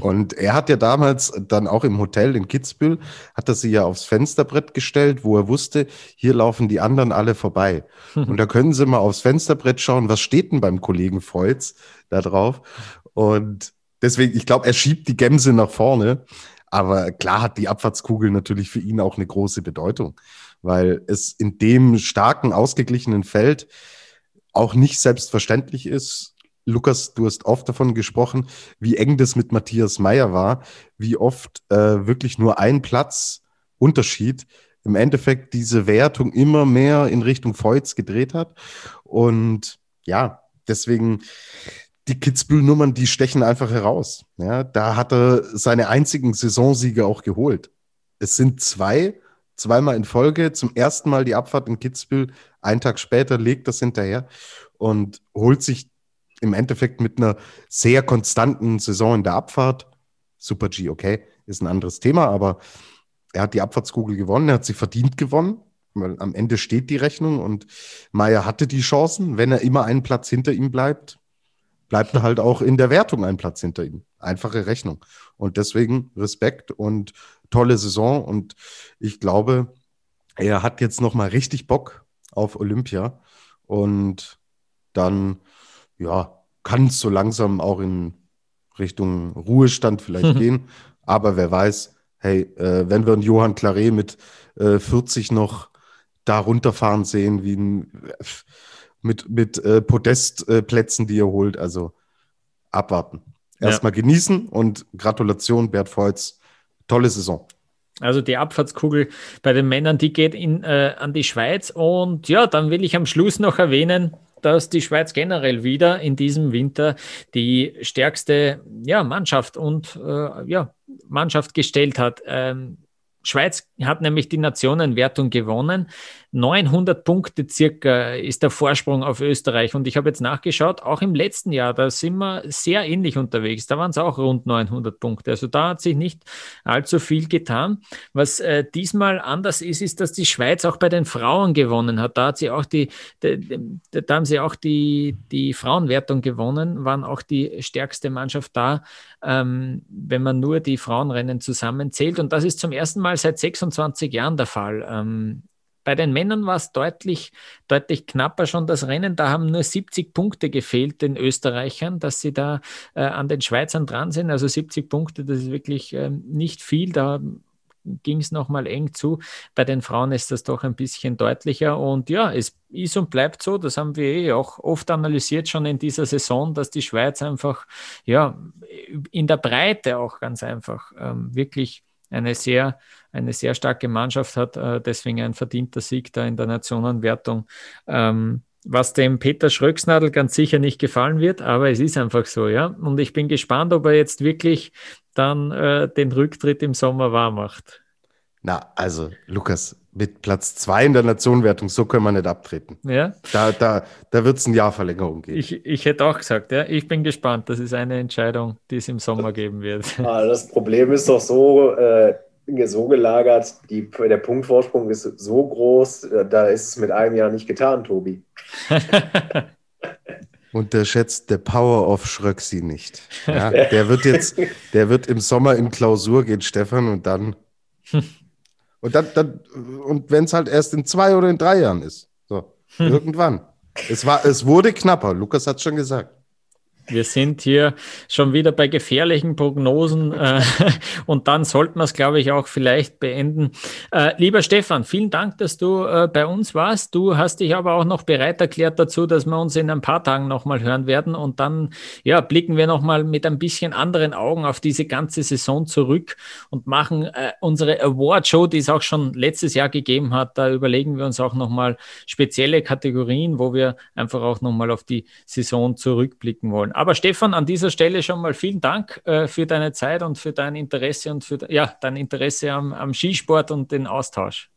Und er hat ja damals dann auch im Hotel in Kitzbühel, hat er sie ja aufs Fensterbrett gestellt, wo er wusste, hier laufen die anderen alle vorbei. Und da können Sie mal aufs Fensterbrett schauen, was steht denn beim Kollegen Feutz da drauf. Und deswegen, ich glaube, er schiebt die Gämse nach vorne. Aber klar hat die Abfahrtskugel natürlich für ihn auch eine große Bedeutung, weil es in dem starken, ausgeglichenen Feld auch nicht selbstverständlich ist, Lukas, du hast oft davon gesprochen, wie eng das mit Matthias Meyer war, wie oft äh, wirklich nur ein Platz Unterschied im Endeffekt diese Wertung immer mehr in Richtung Feuz gedreht hat. Und ja, deswegen die Kitzbühel-Nummern, die stechen einfach heraus. Ja, da hat er seine einzigen Saisonsiege auch geholt. Es sind zwei, zweimal in Folge, zum ersten Mal die Abfahrt in Kitzbühel, einen Tag später legt das hinterher und holt sich im Endeffekt mit einer sehr konstanten Saison in der Abfahrt. Super G, okay, ist ein anderes Thema, aber er hat die Abfahrtskugel gewonnen, er hat sie verdient gewonnen, weil am Ende steht die Rechnung und Meyer hatte die Chancen. Wenn er immer einen Platz hinter ihm bleibt, bleibt er halt auch in der Wertung einen Platz hinter ihm. Einfache Rechnung. Und deswegen Respekt und tolle Saison. Und ich glaube, er hat jetzt nochmal richtig Bock auf Olympia. Und dann ja, kann es so langsam auch in Richtung Ruhestand vielleicht gehen. Aber wer weiß, hey, äh, wenn wir einen Johann Claret mit äh, 40 noch da runterfahren sehen, wie ein, mit, mit äh, Podestplätzen, die er holt, also abwarten. Erstmal ja. genießen und Gratulation, Bert Feutz. Tolle Saison. Also die Abfahrtskugel bei den Männern, die geht in, äh, an die Schweiz. Und ja, dann will ich am Schluss noch erwähnen, dass die Schweiz generell wieder in diesem Winter die stärkste ja, Mannschaft und äh, ja, Mannschaft gestellt hat. Ähm, Schweiz hat nämlich die Nationenwertung gewonnen 900 Punkte circa ist der Vorsprung auf Österreich. Und ich habe jetzt nachgeschaut, auch im letzten Jahr, da sind wir sehr ähnlich unterwegs. Da waren es auch rund 900 Punkte. Also da hat sich nicht allzu viel getan. Was äh, diesmal anders ist, ist, dass die Schweiz auch bei den Frauen gewonnen hat. Da hat sie auch die, die da haben sie auch die, die Frauenwertung gewonnen, waren auch die stärkste Mannschaft da, ähm, wenn man nur die Frauenrennen zusammenzählt. Und das ist zum ersten Mal seit 26 Jahren der Fall. Ähm, bei den Männern war es deutlich, deutlich knapper schon das Rennen. Da haben nur 70 Punkte gefehlt den Österreichern, dass sie da äh, an den Schweizern dran sind. Also 70 Punkte, das ist wirklich äh, nicht viel. Da ging es nochmal eng zu. Bei den Frauen ist das doch ein bisschen deutlicher. Und ja, es ist und bleibt so, das haben wir eh auch oft analysiert schon in dieser Saison, dass die Schweiz einfach ja in der Breite auch ganz einfach ähm, wirklich eine sehr, eine sehr starke Mannschaft hat, äh, deswegen ein verdienter Sieg da in der Nationenwertung. Ähm, was dem Peter Schröcksnadel ganz sicher nicht gefallen wird, aber es ist einfach so, ja. Und ich bin gespannt, ob er jetzt wirklich dann äh, den Rücktritt im Sommer wahr macht. Na, also, Lukas, mit Platz zwei in der Nationenwertung, so können wir nicht abtreten. Ja. Da, da, da wird es ein Jahr Verlängerung geben. Ich, ich hätte auch gesagt, ja, ich bin gespannt. Das ist eine Entscheidung, die es im Sommer geben wird. Ah, das Problem ist doch so, äh, so gelagert, die, der Punktvorsprung ist so groß, äh, da ist es mit einem Jahr nicht getan, Tobi. Unterschätzt der Power of Schröcksi nicht. Ja, der wird jetzt, der wird im Sommer in Klausur gehen, Stefan, und dann. Und dann, dann und wenn es halt erst in zwei oder in drei Jahren ist. So, irgendwann. Es war, es wurde knapper. Lukas hat es schon gesagt. Wir sind hier schon wieder bei gefährlichen Prognosen äh, und dann sollten wir es, glaube ich, auch vielleicht beenden. Äh, lieber Stefan, vielen Dank, dass du äh, bei uns warst. Du hast dich aber auch noch bereit erklärt dazu, dass wir uns in ein paar Tagen nochmal hören werden und dann ja, blicken wir nochmal mit ein bisschen anderen Augen auf diese ganze Saison zurück und machen äh, unsere Award-Show, die es auch schon letztes Jahr gegeben hat. Da überlegen wir uns auch nochmal spezielle Kategorien, wo wir einfach auch nochmal auf die Saison zurückblicken wollen. Aber Stefan, an dieser Stelle schon mal vielen Dank äh, für deine Zeit und für dein Interesse und für ja, dein Interesse am, am Skisport und den Austausch.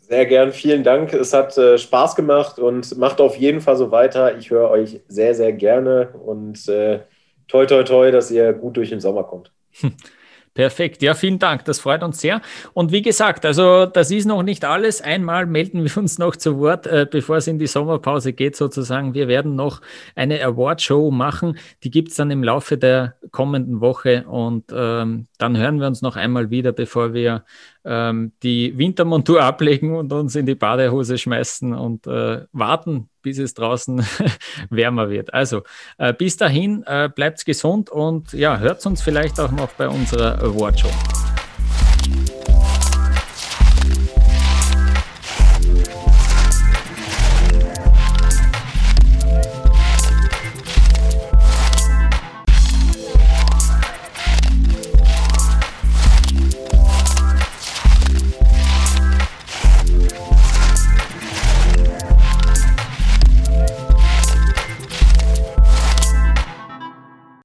Sehr gern, vielen Dank. Es hat äh, Spaß gemacht und macht auf jeden Fall so weiter. Ich höre euch sehr, sehr gerne und äh, toi, toi, toi, dass ihr gut durch den Sommer kommt. Perfekt, ja, vielen Dank, das freut uns sehr. Und wie gesagt, also das ist noch nicht alles. Einmal melden wir uns noch zu Wort, äh, bevor es in die Sommerpause geht, sozusagen. Wir werden noch eine Award-Show machen, die gibt es dann im Laufe der kommenden Woche und ähm, dann hören wir uns noch einmal wieder, bevor wir ähm, die Wintermontur ablegen und uns in die Badehose schmeißen und äh, warten, bis es draußen wärmer wird. Also äh, bis dahin, äh, bleibt gesund und ja, hört uns vielleicht auch noch bei unserer Awardshow.